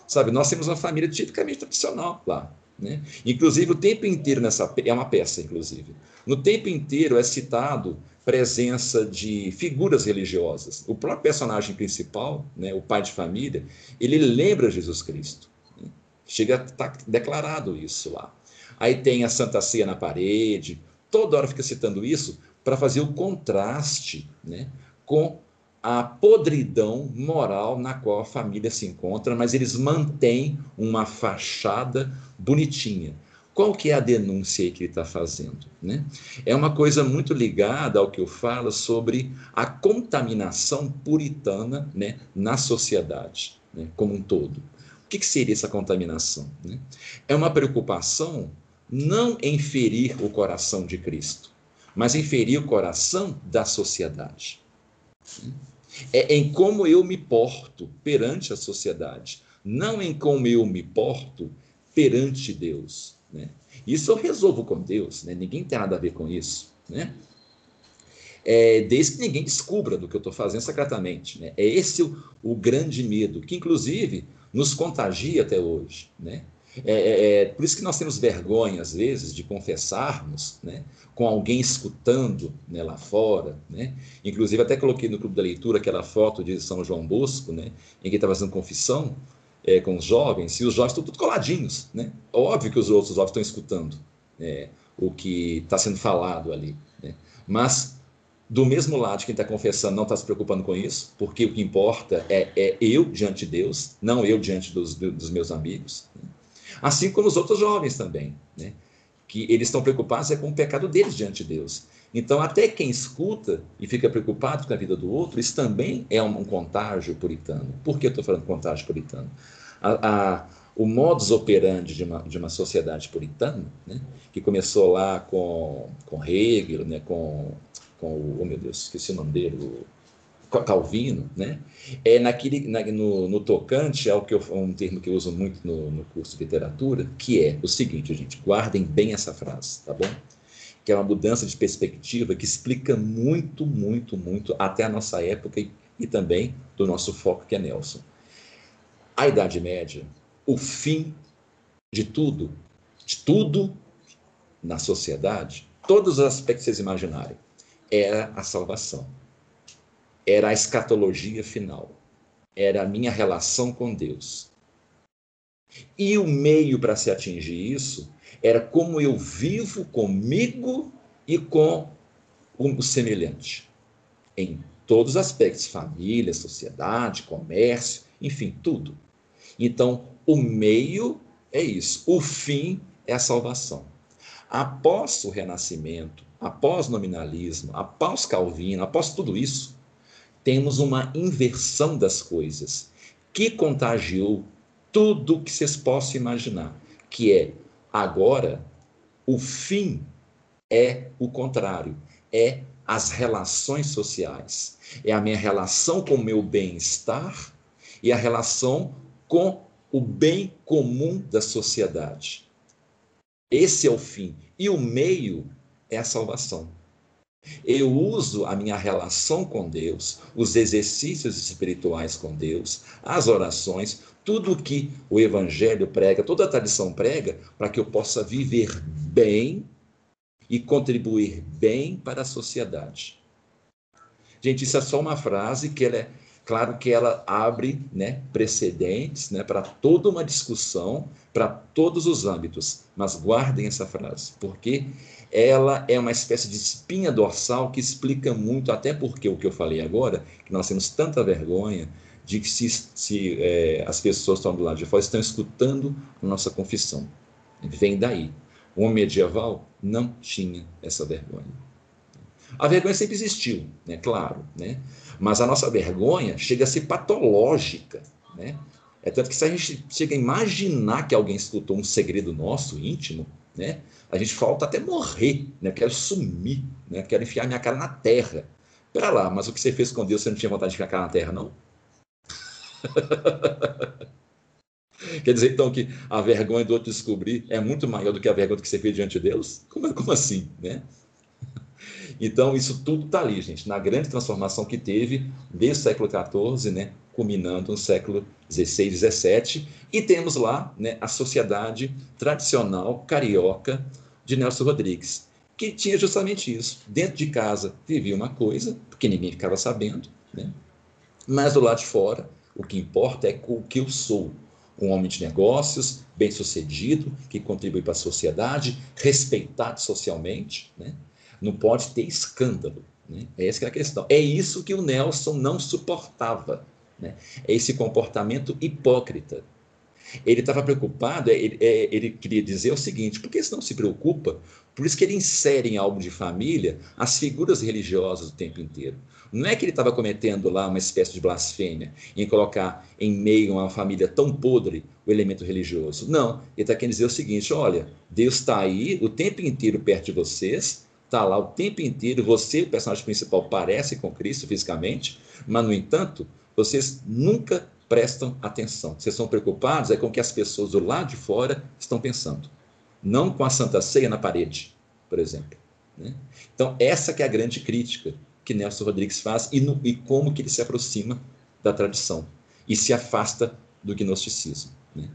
Sabe, nós temos uma família tipicamente tradicional lá. Né? Inclusive, o tempo inteiro nessa. É uma peça, inclusive. No tempo inteiro é citado presença de figuras religiosas. O próprio personagem principal, né, o pai de família, ele lembra Jesus Cristo. Né? Chega a estar tá declarado isso lá. Aí tem a Santa Ceia na parede, toda hora fica citando isso para fazer o contraste né, com a podridão moral na qual a família se encontra, mas eles mantêm uma fachada bonitinha. Qual que é a denúncia que ele está fazendo? Né? É uma coisa muito ligada ao que eu falo sobre a contaminação puritana né, na sociedade né, como um todo. O que, que seria essa contaminação? Né? É uma preocupação não em ferir o coração de Cristo, mas em ferir o coração da sociedade. É em como eu me porto perante a sociedade, não em como eu me porto perante Deus. Né? Isso eu resolvo com Deus, né? ninguém tem nada a ver com isso. Né? É, desde que ninguém descubra do que eu estou fazendo secretamente. Né? É esse o, o, grande medo, que inclusive nos contagia até hoje. Né? É, é, é, por isso que nós temos vergonha, às vezes, de confessarmos né, com alguém escutando né, lá fora. Né? Inclusive, até coloquei no clube da leitura aquela foto de São João Bosco, né, em que estava fazendo confissão é, com os jovens, e os jovens estão tudo coladinhos. Né? Óbvio que os outros jovens estão escutando é, o que está sendo falado ali. Né? Mas, do mesmo lado, quem está confessando não está se preocupando com isso, porque o que importa é, é eu diante de Deus, não eu diante dos, dos meus amigos. Assim como os outros jovens também, né? que eles estão preocupados é com o pecado deles diante de Deus. Então, até quem escuta e fica preocupado com a vida do outro, isso também é um, um contágio puritano. Por que eu estou falando contágio puritano? A, a, o modus operandi de uma, de uma sociedade puritana, né, que começou lá com, com Hegel, né, com, com o, oh meu Deus, esqueci o nome dele, Calvino, né? É naquele, na, no, no, tocante ao que eu, um termo que eu uso muito no, no curso de literatura, que é o seguinte, gente, guardem bem essa frase, tá bom? Que é uma mudança de perspectiva que explica muito, muito, muito até a nossa época e, e também do nosso foco que é Nelson. A Idade Média, o fim de tudo, de tudo na sociedade, todos os aspectos que vocês imaginarem, era a salvação era a escatologia final, era a minha relação com Deus. E o meio para se atingir isso era como eu vivo comigo e com o semelhante, em todos os aspectos família, sociedade, comércio, enfim, tudo. Então, o meio é isso, o fim é a salvação. Após o renascimento, após o nominalismo, após Calvino, após tudo isso, temos uma inversão das coisas que contagiou tudo que vocês possam imaginar, que é agora o fim é o contrário, é as relações sociais, é a minha relação com o meu bem-estar e a relação com o bem comum da sociedade. Esse é o fim. E o meio é a salvação. Eu uso a minha relação com Deus, os exercícios espirituais com Deus, as orações, tudo que o Evangelho prega, toda a tradição prega, para que eu possa viver bem e contribuir bem para a sociedade. Gente, isso é só uma frase que ela é, claro que ela abre né, precedentes né, para toda uma discussão, para todos os âmbitos, mas guardem essa frase, porque ela é uma espécie de espinha dorsal que explica muito, até porque o que eu falei agora, que nós temos tanta vergonha de que se, se é, as pessoas estão do lado de fora estão escutando a nossa confissão. Vem daí. O homem medieval não tinha essa vergonha. A vergonha sempre existiu, né? claro, né? Mas a nossa vergonha chega a ser patológica. Né? É tanto que se a gente chega a imaginar que alguém escutou um segredo nosso, íntimo, né? A gente falta até morrer, né? Quero sumir, né? Quero enfiar minha cara na terra. Pera lá, mas o que você fez com Deus, você não tinha vontade de enfiar a cara na terra, não? Quer dizer, então, que a vergonha do outro descobrir é muito maior do que a vergonha que você fez diante de Deus? Como, como assim, né? Então, isso tudo está ali, gente, na grande transformação que teve desde o século XIV, né, culminando no século XVI, XVII, e temos lá né, a sociedade tradicional carioca de Nelson Rodrigues, que tinha justamente isso. Dentro de casa vivia uma coisa, porque ninguém ficava sabendo, né? mas do lado de fora, o que importa é o que eu sou. Um homem de negócios, bem-sucedido, que contribui para a sociedade, respeitado socialmente, né? Não pode ter escândalo. Né? Essa é a questão. É isso que o Nelson não suportava. Né? É esse comportamento hipócrita. Ele estava preocupado, é, ele, é, ele, queria dizer o seguinte: por que isso não se preocupa? Por isso que ele insere em álbum de família as figuras religiosas o tempo inteiro. Não é que ele estava cometendo lá uma espécie de blasfêmia em colocar em meio a uma família tão podre o elemento religioso. Não, ele está querendo dizer o seguinte: olha, Deus está aí o tempo inteiro perto de vocês, está lá o tempo inteiro, você, o personagem principal, parece com Cristo fisicamente, mas, no entanto, vocês nunca prestam atenção. Vocês são preocupados é com o que as pessoas do lado de fora estão pensando, não com a Santa Ceia na parede, por exemplo. Né? Então, essa que é a grande crítica que Nelson Rodrigues faz e, no, e como que ele se aproxima da tradição e se afasta do gnosticismo. Né?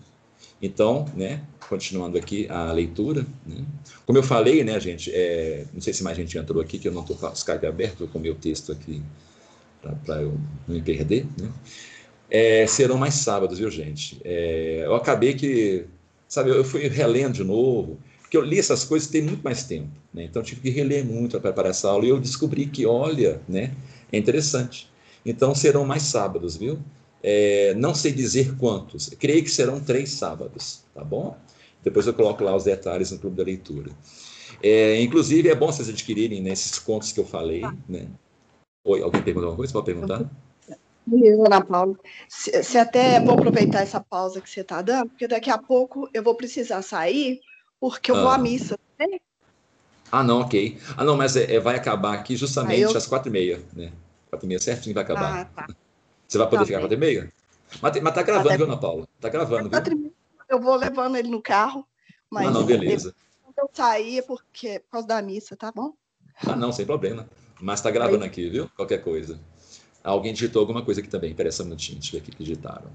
Então, né, continuando aqui a leitura, né? como eu falei, né, gente, é, não sei se mais gente entrou aqui, que eu não estou com o Skype aberto, com o meu texto aqui para eu não me perder, né? É, serão mais sábados, viu, gente? É, eu acabei que, sabe, eu fui relendo de novo, porque eu li essas coisas tem muito mais tempo, né? Então tive que reler muito para preparar essa aula e eu descobri que, olha, né, é interessante. Então serão mais sábados, viu? É, não sei dizer quantos, creio que serão três sábados, tá bom? Depois eu coloco lá os detalhes no clube da leitura. É, inclusive, é bom vocês adquirirem né, esses contos que eu falei, tá. né? Oi, alguém perguntou alguma coisa? Pode perguntar? Ana Paula, se, se, até é bom aproveitar essa pausa que você está dando, porque daqui a pouco eu vou precisar sair, porque eu ah. vou à missa. Né? Ah, não, ok. Ah, não, mas é, é vai acabar aqui justamente eu... às quatro e meia, né? Quatro e meia certinho vai acabar. Ah, tá. Você vai poder tá ficar quatro e meia? Mas, mas tá gravando, viu, Ana Paula? Tá gravando, viu? Eu vou levando ele no carro. Mas ah, não, beleza. Quando eu sair é porque, é por causa da missa, tá bom? Ah, não, sem problema. Mas tá gravando aqui, viu? Qualquer coisa. Alguém digitou alguma coisa aqui também. Pera um minutinho, deixa eu ver aqui que digitaram.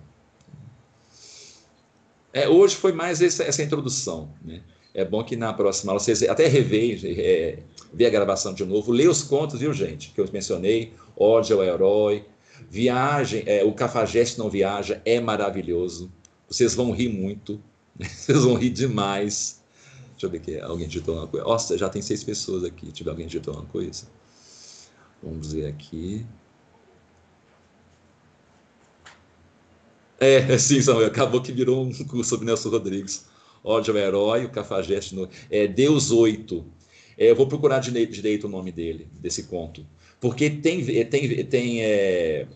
É, hoje foi mais essa, essa introdução, né? É bom que na próxima aula vocês até rever, é, ver a gravação de novo, ler os contos, viu, gente? Que eu mencionei, Ódio ao Herói, Viagem, é, o Cafajeste Não Viaja é maravilhoso. Vocês vão rir muito, vocês vão rir demais. Deixa eu ver aqui, alguém digitou uma coisa. Nossa, já tem seis pessoas aqui. Tiver alguém digitou uma coisa. Vamos ver aqui. É, sim, Samuel, acabou que virou um curso sobre Nelson Rodrigues. Ódio ao herói, o cafajeste no... É Deus 8. É, eu vou procurar direito o nome dele, desse conto. Porque tem, tem, tem é,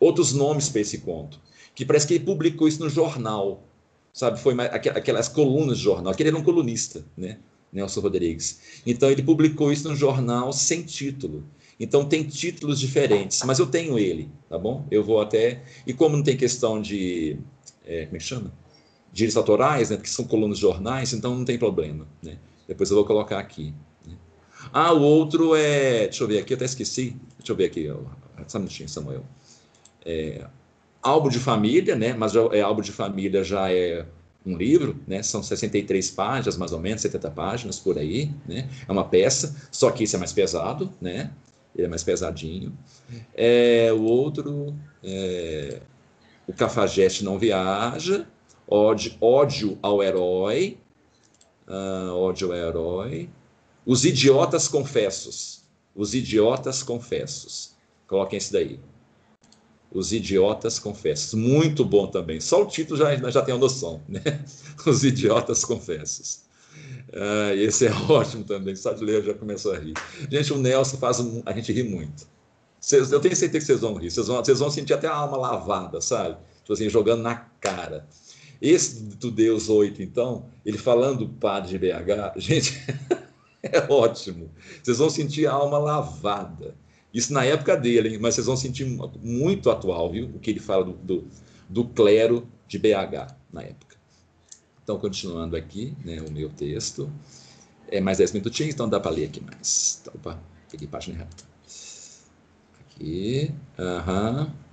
outros nomes para esse conto. Que parece que ele publicou isso no jornal. Sabe? Foi aquelas colunas de jornal. Aquele era um colunista, né? Nelson Rodrigues. Então ele publicou isso no jornal sem título. Então tem títulos diferentes, mas eu tenho ele, tá bom? Eu vou até. E como não tem questão de. É, como é que chama? direitos autorais, né, porque são colunas de jornais, então não tem problema. Né? Depois eu vou colocar aqui. Ah, o outro é. Deixa eu ver aqui, eu até esqueci. Deixa eu ver aqui, só um minutinho, Samuel. É, álbum de família, né? Mas é, álbum de família já é um livro, né? São 63 páginas, mais ou menos, 70 páginas por aí, né? É uma peça, só que esse é mais pesado, né? Ele é mais pesadinho. É, o outro, é, o Cafajeste Não Viaja, ódio, ódio ao herói, uh, ódio ao herói, os idiotas confessos, os idiotas confessos, coloquem esse daí, os idiotas confessos, muito bom também, só o título já, já tem a noção, né? Os idiotas confessos. Uh, esse é ótimo também, só de ler já começou a rir. Gente, o Nelson faz um, a gente rir muito. Cês, eu tenho certeza que vocês vão rir, vocês vão, vocês vão sentir até a alma lavada, sabe? Tipo assim, jogando na cara. Esse do Deus 8, então, ele falando do padre de BH, gente, é ótimo. Vocês vão sentir a alma lavada. Isso na época dele, mas vocês vão sentir muito atual, viu? O que ele fala do, do, do clero de BH na época. Então, continuando aqui, né, o meu texto. É mais 10 minutinhos, então dá para ler aqui mais. Opa, peguei página errada. Aqui. Aham. Uhum.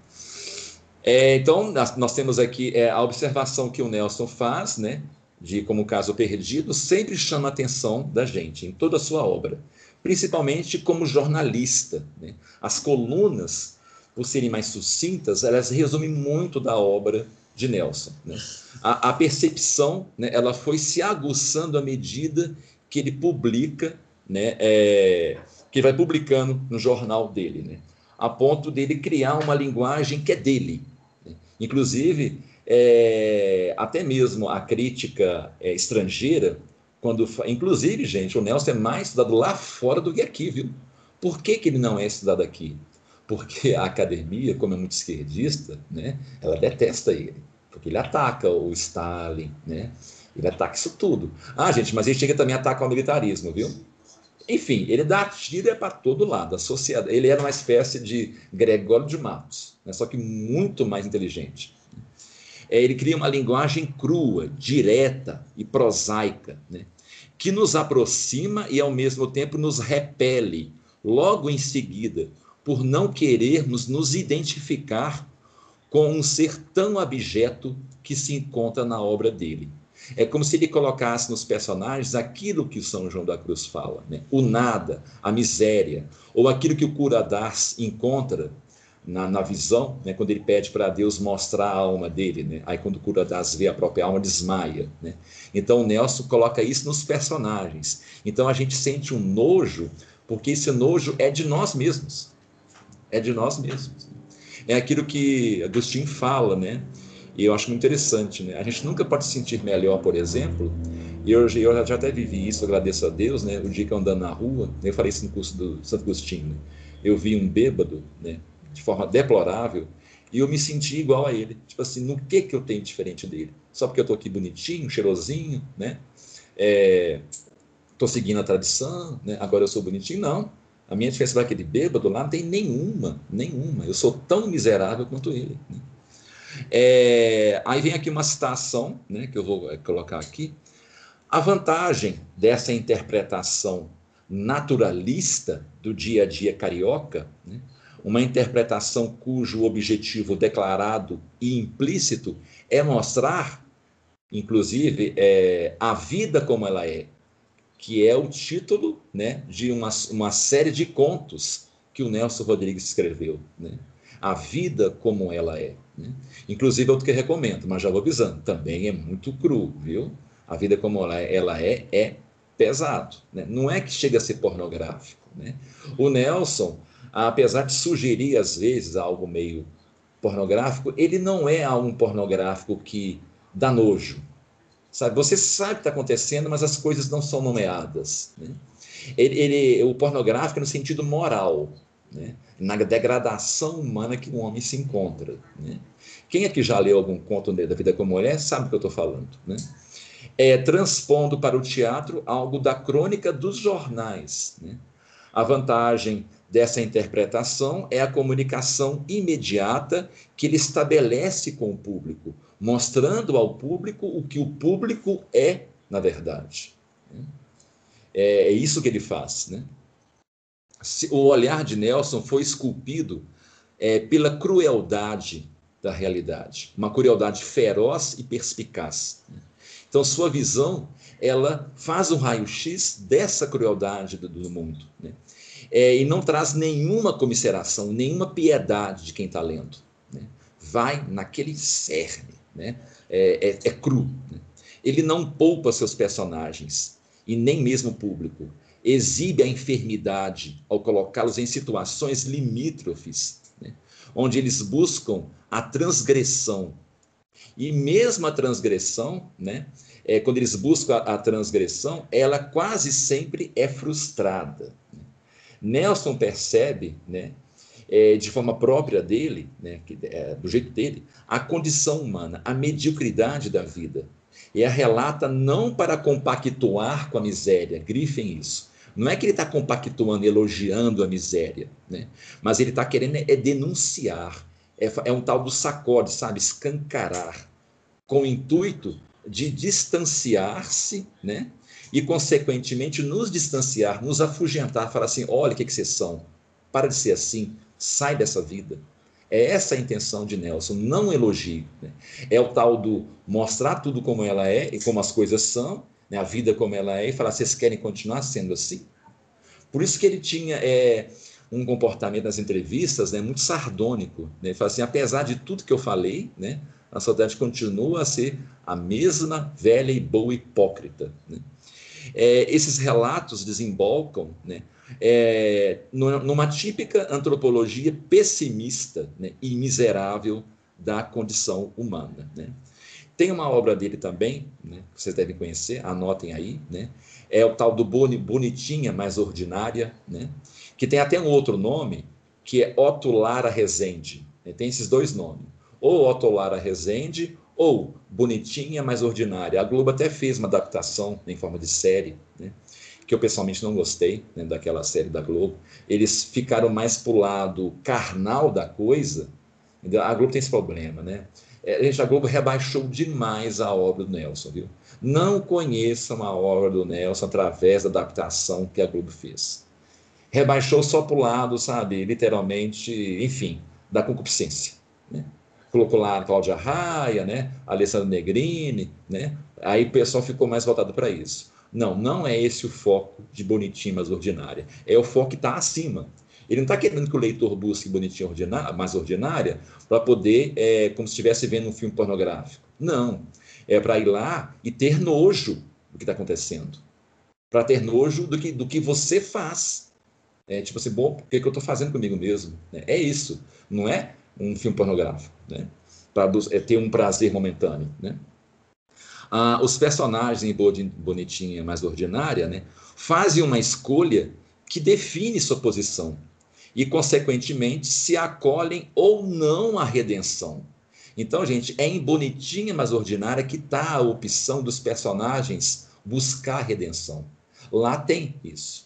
É, então, nós, temos aqui é, a observação que o Nelson faz, né, de como caso perdido, sempre chama a atenção da gente, em toda a sua obra, principalmente como jornalista. Né? As colunas, por serem mais sucintas, elas resumem muito da obra de Nelson. Né? A, a, percepção, né, ela foi se aguçando à medida que ele publica, né, é, que vai publicando no jornal dele, né, a ponto dele criar uma linguagem que é dele, Inclusive, é, até mesmo a crítica é, estrangeira, quando, inclusive, gente, o Nelson é mais estudado lá fora do que aqui, viu? Por que, que ele não é estudado aqui? Porque a academia, como é muito esquerdista, né, ela detesta ele, porque ele ataca o Stalin, né? Ele ataca isso tudo. Ah, gente, mas ele chega também a atacar o militarismo, viu? Enfim, ele dá tira para todo lado. A sociedade, ele era uma espécie de Gregório de Matos, né? só que muito mais inteligente. É, ele cria uma linguagem crua, direta e prosaica, né? que nos aproxima e ao mesmo tempo nos repele, logo em seguida, por não querermos nos identificar com um ser tão abjeto que se encontra na obra dele. É como se ele colocasse nos personagens aquilo que São João da Cruz fala, né? o nada, a miséria, ou aquilo que o cura das encontra na, na visão, né? quando ele pede para Deus mostrar a alma dele. Né? Aí, quando cura das vê a própria alma, desmaia. Né? Então, o Nelson coloca isso nos personagens. Então, a gente sente um nojo, porque esse nojo é de nós mesmos. É de nós mesmos. É aquilo que Agostinho fala, né? E eu acho muito interessante, né? A gente nunca pode se sentir melhor, por exemplo, eu, eu já até vivi isso, agradeço a Deus, né? O dia que eu andando na rua, eu falei isso no curso do Santo Agostinho, né? eu vi um bêbado, né? De forma deplorável, e eu me senti igual a ele. Tipo assim, no que que eu tenho diferente dele? Só porque eu tô aqui bonitinho, cheirosinho, né? É, tô seguindo a tradição, né? Agora eu sou bonitinho? Não. A minha diferença para aquele bêbado lá não tem nenhuma, nenhuma. Eu sou tão miserável quanto ele. Né? É, aí vem aqui uma citação, né, que eu vou é, colocar aqui. A vantagem dessa interpretação naturalista do dia a dia carioca, né, uma interpretação cujo objetivo declarado e implícito é mostrar, inclusive, é, a vida como ela é, que é o título né, de uma, uma série de contos que o Nelson Rodrigues escreveu. Né? A vida como ela é. Né? Inclusive, outro que recomendo, mas já vou avisando, também é muito cru, viu? A vida como ela é, ela é, é pesado. Né? Não é que chega a ser pornográfico. Né? O Nelson, apesar de sugerir, às vezes, algo meio pornográfico, ele não é algo pornográfico que dá nojo. Sabe? Você sabe o que está acontecendo, mas as coisas não são nomeadas. Né? Ele, ele, o pornográfico é no sentido moral, né? na degradação humana que o homem se encontra. Né? Quem aqui já leu algum conto da vida como mulher sabe o que eu estou falando. Né? É, transpondo para o teatro algo da crônica dos jornais. Né? A vantagem dessa interpretação é a comunicação imediata que ele estabelece com o público, mostrando ao público o que o público é, na verdade. É, é isso que ele faz. Né? O olhar de Nelson foi esculpido é, pela crueldade da realidade, uma crueldade feroz e perspicaz. Então, sua visão, ela faz um raio-x dessa crueldade do, do mundo. Né? É, e não traz nenhuma comisseração, nenhuma piedade de quem está lendo. Né? Vai naquele cerne né? é, é, é cru. Né? Ele não poupa seus personagens e nem mesmo o público. Exibe a enfermidade ao colocá-los em situações limítrofes, né? onde eles buscam a transgressão. E mesmo a transgressão, né? É, quando eles buscam a, a, transgressão, ela quase sempre é frustrada. Nelson percebe né, é, de forma própria dele, né, que, é, do jeito dele, a condição humana, a mediocridade da vida. E a relata não para compactuar com a miséria, grifem isso. Não é que ele está compactuando, elogiando a miséria, né? mas ele está querendo é denunciar. É, é um tal do sacode, sabe? Escancarar, com o intuito de distanciar-se, né? E, consequentemente, nos distanciar, nos afugentar, falar assim: olha o que, que vocês são, para de ser assim, sai dessa vida. É essa a intenção de Nelson, não elogio. Né? É o tal do mostrar tudo como ela é e como as coisas são, né? a vida como ela é, e falar: vocês querem continuar sendo assim? Por isso que ele tinha é, um comportamento nas entrevistas né, muito sardônico. Né? Ele fala assim: apesar de tudo que eu falei, né, a sociedade continua a ser a mesma velha e boa hipócrita. Né? É, esses relatos desembolcam né, é, numa típica antropologia pessimista né, e miserável da condição humana. Né? Tem uma obra dele também, né, que vocês devem conhecer, anotem aí, né? é o tal do Bonitinha Mais Ordinária, né? que tem até um outro nome, que é Otto Lara Rezende. Né? Tem esses dois nomes, ou Otto Lara Rezende, ou Bonitinha Mais Ordinária. A Globo até fez uma adaptação em forma de série, né? que eu pessoalmente não gostei né, daquela série da Globo. Eles ficaram mais para o lado carnal da coisa. A Globo tem esse problema, né? É, a Globo rebaixou demais a obra do Nelson, viu? Não conheçam a obra do Nelson através da adaptação que a Globo fez. Rebaixou só para o lado, sabe, literalmente, enfim, da concupiscência. Né? Colocou lá a Cláudia Raia, né? Alessandro Negrini, né? Aí o pessoal ficou mais voltado para isso. Não, não é esse o foco de Bonitinho mais ordinária. É o foco que está acima. Ele não está querendo que o leitor busque Bonitinho ordinária, mais ordinária para poder, é, como se estivesse vendo um filme pornográfico. Não. É para ir lá e ter nojo do que está acontecendo. Para ter nojo do que, do que você faz. É tipo assim, bom, o que, que eu estou fazendo comigo mesmo? É isso. Não é um filme pornográfico. Né? Para é ter um prazer momentâneo. Né? ah, os personagens em Bonitinha mais ordinária né, fazem uma escolha que define sua posição e, consequentemente, se acolhem ou não à redenção. Então, gente, é em Bonitinha mais ordinária que está a opção dos personagens buscar a redenção. Lá tem isso.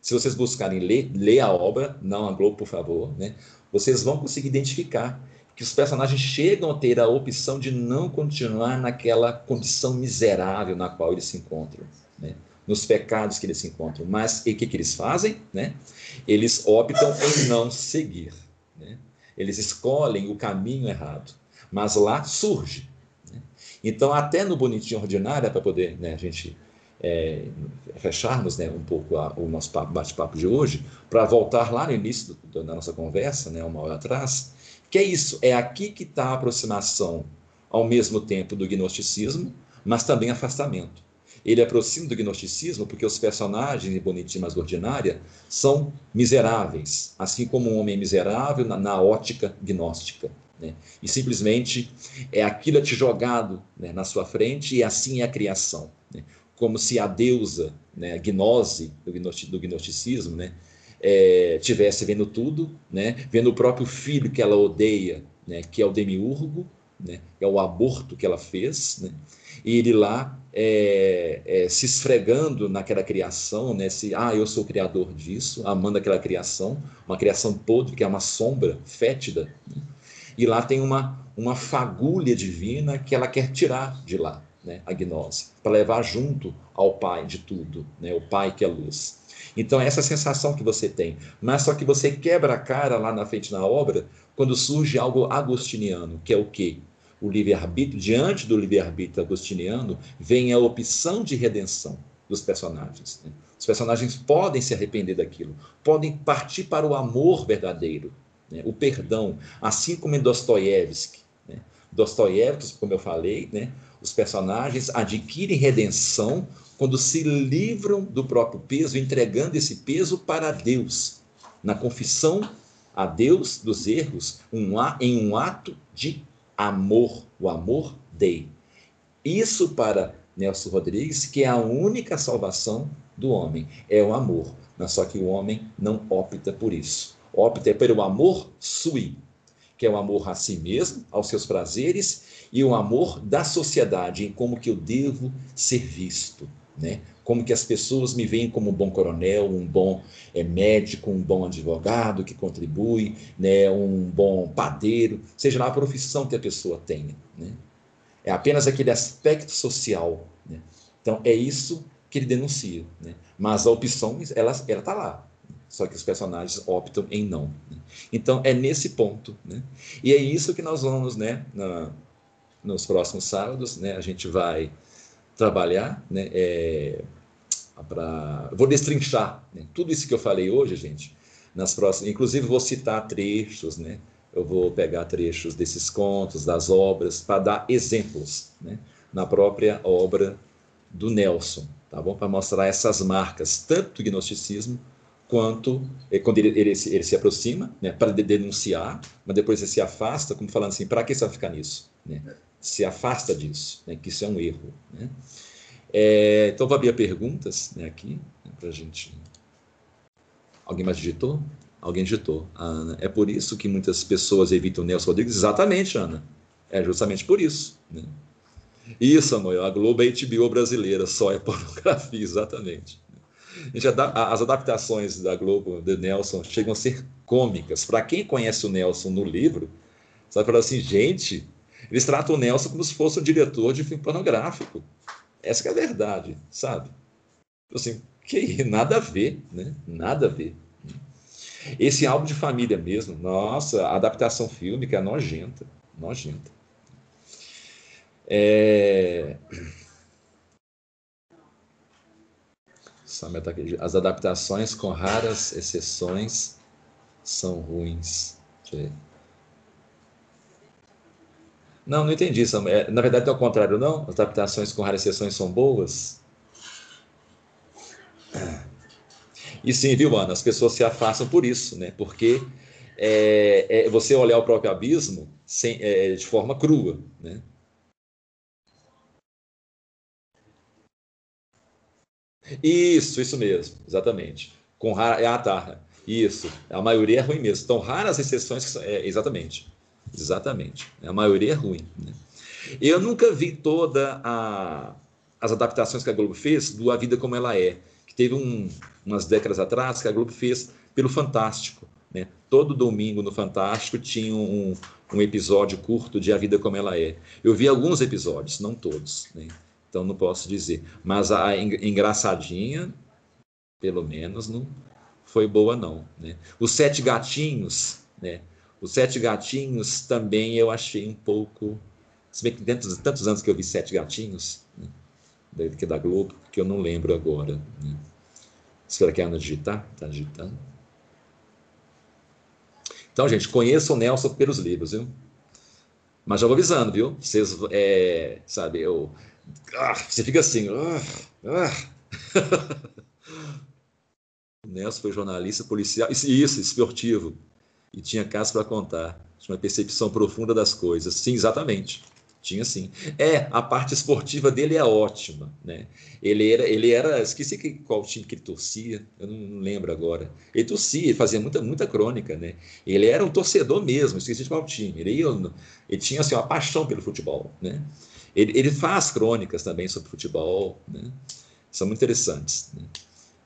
Se vocês buscarem ler, ler a obra, não a Globo, por favor, né? Vocês vão conseguir identificar que os personagens chegam a ter a opção de não continuar naquela condição miserável na qual eles se encontram, né? nos pecados que eles se encontram. Mas o que, que eles fazem? Né? Eles optam em não seguir. Né? Eles escolhem o caminho errado. Mas lá surge. Né? Então, até no Bonitinho Ordinário, para poder né, a gente é, fecharmos né, um pouco a, o nosso bate-papo de hoje, para voltar lá no início do, da nossa conversa, né, uma hora atrás, que é isso, é aqui que está a aproximação ao mesmo tempo do gnosticismo, mas também afastamento. Ele aproxima do gnosticismo porque os personagens de Bonitinho Ordinária são miseráveis, assim como um homem miserável na, na ótica gnóstica. Né? E simplesmente é aquilo a te jogado né, na sua frente e assim é a criação. Como se a deusa, né, a gnose do, gnosticismo, né, é, tivesse vendo tudo, né, vendo o próprio filho que ela odeia, né, que é o demiurgo, né, é o aborto que ela fez, né, e ele lá é, é, se esfregando naquela criação, né, se, ah, eu sou o criador disso, amando aquela criação, uma criação podre, que é uma sombra fétida, né, e lá tem uma, uma fagulha divina que ela quer tirar de lá, né, a gnose, para levar junto ao Pai de tudo, né, o Pai que é luz. Então, essa sensação que você tem. Mas só que você quebra a cara lá na frente na obra quando surge algo agostiniano, que é o quê? O livre-arbítrio, diante do livre-arbítrio agostiniano, vem a opção de redenção dos personagens. Né? Os personagens podem se arrepender daquilo, podem partir para o amor verdadeiro, né? o perdão, assim como em Dostoiévski. Dostoiévski, como eu falei, né? os personagens adquirem redenção quando se livram do próprio peso, entregando esse peso para Deus, na confissão a Deus dos erros, um, em um ato de amor, o amor dei. Isso para Nelson Rodrigues, que é a única salvação do homem, é o amor, só que o homem não opta por isso. Opta pelo amor sui, que é o amor a si mesmo, aos seus prazeres, e o amor da sociedade, em como que eu devo ser visto né? Como que as pessoas me veem como um bom coronel, um bom é, médico, um bom advogado que contribui, né? um bom padeiro, seja lá a profissão que a pessoa tenha. Né? É apenas aquele aspecto social. Né? Então, é isso que ele denuncia. Né? Mas a opção, ela está lá. Só que os personagens optam em não. Né? Então, é nesse ponto. Né? E é isso que nós vamos, né, na, nos próximos sábados, né, a gente vai trabalhar, né? É, pra, vou destrinchar né? tudo isso que eu falei hoje, gente, nas próximas. Inclusive vou citar trechos, né? Eu vou pegar trechos desses contos, das obras, para dar exemplos, né? Na própria obra do Nelson, tá bom? Para mostrar essas marcas, tanto do gnosticismo quanto é, quando ele, ele, ele, se aproxima, né, para denunciar, mas depois ele se afasta, como falando assim, para que você vai ficar nisso? Né? se afasta disso, né, que isso é um erro. Né? É, então, vou abrir perguntas né, aqui, né, para a gente. Alguém mais digitou? Alguém digitou. Ana. É por isso que muitas pessoas evitam Nelson Rodrigues? Exatamente, Ana. É justamente por isso. Né? Isso, amor, a Globo é HBO brasileira, só é pornografia, exatamente. As adaptações da Globo, do Nelson, chegam a ser cômicas. Para quem conhece o Nelson no livro, sabe falar assim, gente, eles tratam o Nelson como se fosse um diretor de filme pornográfico. Essa é a verdade, sabe? Assim, que nada a ver, né? Nada a ver. Esse álbum de família mesmo, nossa, a adaptação fílmica é nojenta, nojenta. É... As adaptações, com raras exceções, são ruins. Não, não entendi. É, na verdade, é o contrário, não? As adaptações com raras exceções são boas? E sim, viu, Ana? As pessoas se afastam por isso, né? Porque é, é você olhar o próprio abismo sem, é, de forma crua, né? Isso, isso mesmo, exatamente. Com rara, ah, tá. Isso. A maioria é ruim mesmo. Então, raras exceções, que é, exatamente. Exatamente. A maioria é ruim. Né? Eu nunca vi toda a, as adaptações que a Globo fez do A Vida Como Ela É, que teve um, umas décadas atrás, que a Globo fez pelo Fantástico. Né? Todo domingo no Fantástico tinha um, um episódio curto de A Vida Como Ela É. Eu vi alguns episódios, não todos, né? Então não posso dizer. Mas a engraçadinha, pelo menos, não foi boa, não. Né? Os Sete Gatinhos, né? Os Sete Gatinhos também eu achei um pouco. Se bem que dentro de tantos anos que eu vi Sete Gatinhos, né? que é da Globo, que eu não lembro agora. Né? Espera que a Ana digitar. Está digitando. Então, gente, conheça o Nelson pelos livros, viu? Mas já vou avisando, viu? Vocês, é, sabe, eu, ah, você fica assim, ah, ah. o Nelson foi jornalista, policial, isso, esportivo, e tinha caso para contar, tinha uma percepção profunda das coisas. Sim, exatamente. Tinha sim. É, a parte esportiva dele é ótima, né? Ele era, ele era, esqueci que, qual time que ele torcia, eu não, não lembro agora. Ele torcia, ele fazia muita, muita crônica, né? Ele era um torcedor mesmo, esqueci de qual time. Ele, ele tinha assim, uma paixão pelo futebol, né? Ele, ele faz crônicas também sobre futebol, né? São muito interessantes, né?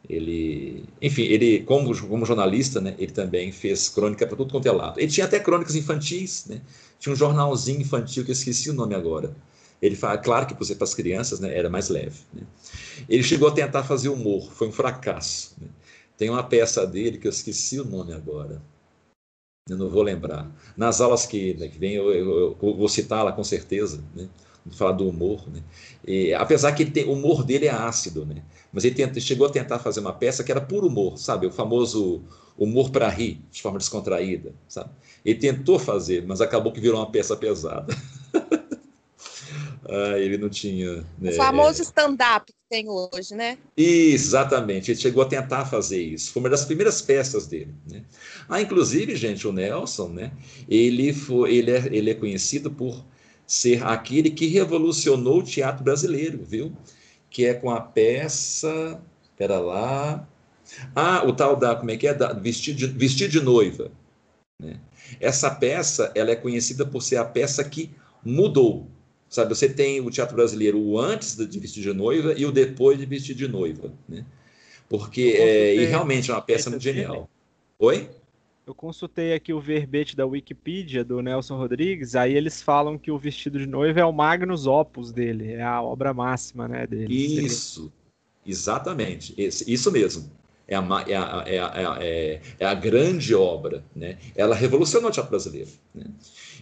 Ele, enfim, ele como, como jornalista, né, ele também fez crônica para tudo quanto é lado. Ele tinha até crônicas infantis, né? Tinha um jornalzinho infantil que eu esqueci o nome agora. Ele fala, claro que para as crianças né, era mais leve. Né? Ele chegou a tentar fazer humor, foi um fracasso. Né? Tem uma peça dele que eu esqueci o nome agora. Eu não vou lembrar. Nas aulas que, né, que vem, eu, eu, eu vou citá-la com certeza. Né? Falar do humor, né? E, apesar que tem, o humor dele é ácido, né? Mas ele tenta, chegou a tentar fazer uma peça que era puro humor, sabe? O famoso humor para rir, de forma descontraída, sabe? Ele tentou fazer, mas acabou que virou uma peça pesada. ah, ele não tinha. Né? O famoso stand-up que tem hoje, né? Isso, exatamente. Ele chegou a tentar fazer isso. Foi uma das primeiras peças dele. Né? Ah, inclusive, gente, o Nelson, né? Ele, foi, ele, é, ele é conhecido por ser aquele que revolucionou o teatro brasileiro, viu? Que é com a peça. Pera lá. Ah, o tal da. Como é que é? Da, vestido, de, de noiva. Né? Essa peça ela é conhecida por ser a peça que mudou. Sabe, você tem o teatro brasileiro o antes de Vestido de Noiva e o depois de Vestido de Noiva. Né? Porque é, e realmente é uma peça muito genial. Oi? Eu consultei aqui o verbete da Wikipedia do Nelson Rodrigues, aí eles falam que o vestido de noiva é o magnus opus dele, é a obra máxima né, dele. Isso, exatamente, isso mesmo. É a, é, a, é, a, é, é a, grande obra, né? Ela revolucionou o teatro brasileiro. Né?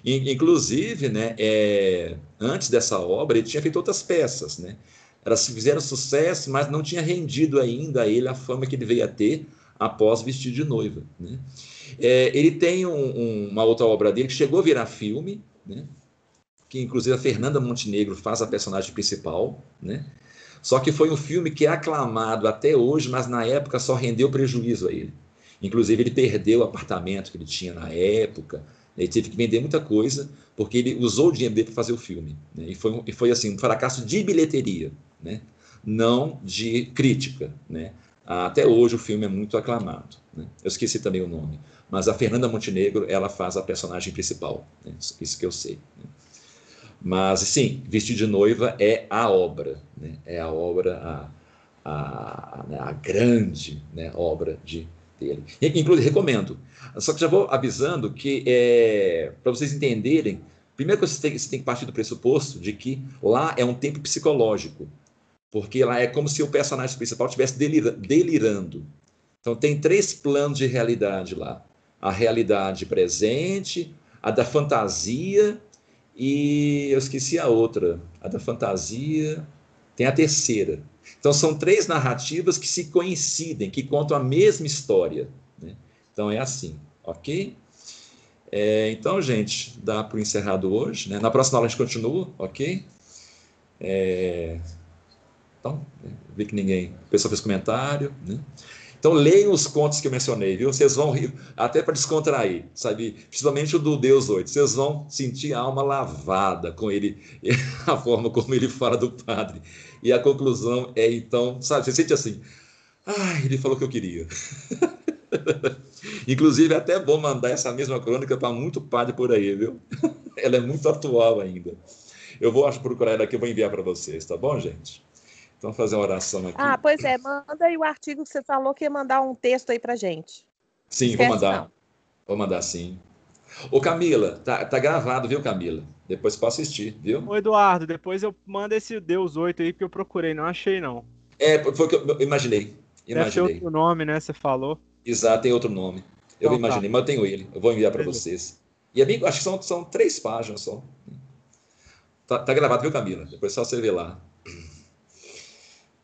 Inclusive, né, é, antes dessa obra, ele tinha feito outras peças, né? Elas fizeram sucesso, mas não tinha rendido ainda a ele a fama que ele veio a ter após vestir de noiva. Né? É, ele tem um, um, uma outra obra dele que chegou a virar filme, né? que inclusive a Fernanda Montenegro faz a personagem principal, né? Só que foi um filme que é aclamado até hoje, mas na época só rendeu prejuízo a ele. Inclusive ele perdeu o apartamento que ele tinha na época, né? ele teve que vender muita coisa porque ele usou o dinheiro dele para fazer o filme. Né? E, foi, e foi assim um fracasso de bilheteria, né? não de crítica. Né? Até hoje o filme é muito aclamado. Né? Eu esqueci também o nome mas a Fernanda Montenegro ela faz a personagem principal, né? isso que eu sei. Né? Mas, sim, Vestido de Noiva é a obra, né? é a obra, a, a, né, a grande né, obra de dele. Inclusive, recomendo. Só que já vou avisando que, é, para vocês entenderem, primeiro que você tem, você tem que partir do pressuposto de que lá é um tempo psicológico, porque lá é como se o personagem principal estivesse delirando. Então, tem três planos de realidade lá a realidade presente, a da fantasia e eu esqueci a outra, a da fantasia, tem a terceira. Então são três narrativas que se coincidem, que contam a mesma história. Né? Então é assim, ok? É, então, gente, dá para o encerrado hoje. Né? Na próxima aula a gente continua, ok? É, então, vi que ninguém, o pessoal fez comentário, né? Então leiam os contos que eu mencionei, viu? Vocês vão rir, até para descontrair, sabe? Principalmente o do Deus 8. Vocês vão sentir a alma lavada com ele, a forma como ele fala do padre. E a conclusão é então, sabe? Você sente assim, ah, ele falou o que eu queria. Inclusive, é até bom mandar essa mesma crônica para muito padre por aí, viu? Ela é muito atual ainda. Eu vou acho, procurar ela aqui, eu vou enviar para vocês, tá bom, gente? Então, fazer uma oração aqui. Ah, pois é, manda aí o artigo que você falou que ia mandar um texto aí pra gente. Sim, Esquece vou mandar. Não. Vou mandar sim. Ô Camila, tá, tá gravado, viu, Camila? Depois pode assistir, viu? Ô Eduardo, depois eu mando esse Deus 8 aí que eu procurei, não achei não. É, foi o que eu imaginei. Imaginei. Deve outro nome, né? Você falou. Exato, tem outro nome. Eu então, tá. imaginei, tá. mas eu tenho ele. Eu vou enviar para vocês. E é bem, acho que são, são três páginas só. Tá, tá, gravado, viu, Camila? Depois só você ver lá.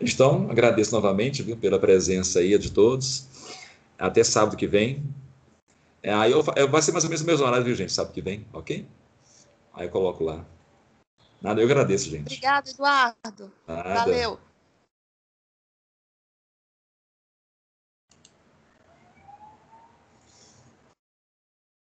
Então, agradeço novamente viu, pela presença aí de todos. Até sábado que vem. É, aí eu, eu, vai ser mais ou menos o mesmo horário, viu, gente? Sábado que vem, ok? Aí eu coloco lá. Nada, eu agradeço, gente. Obrigada, Eduardo. Nada. Valeu.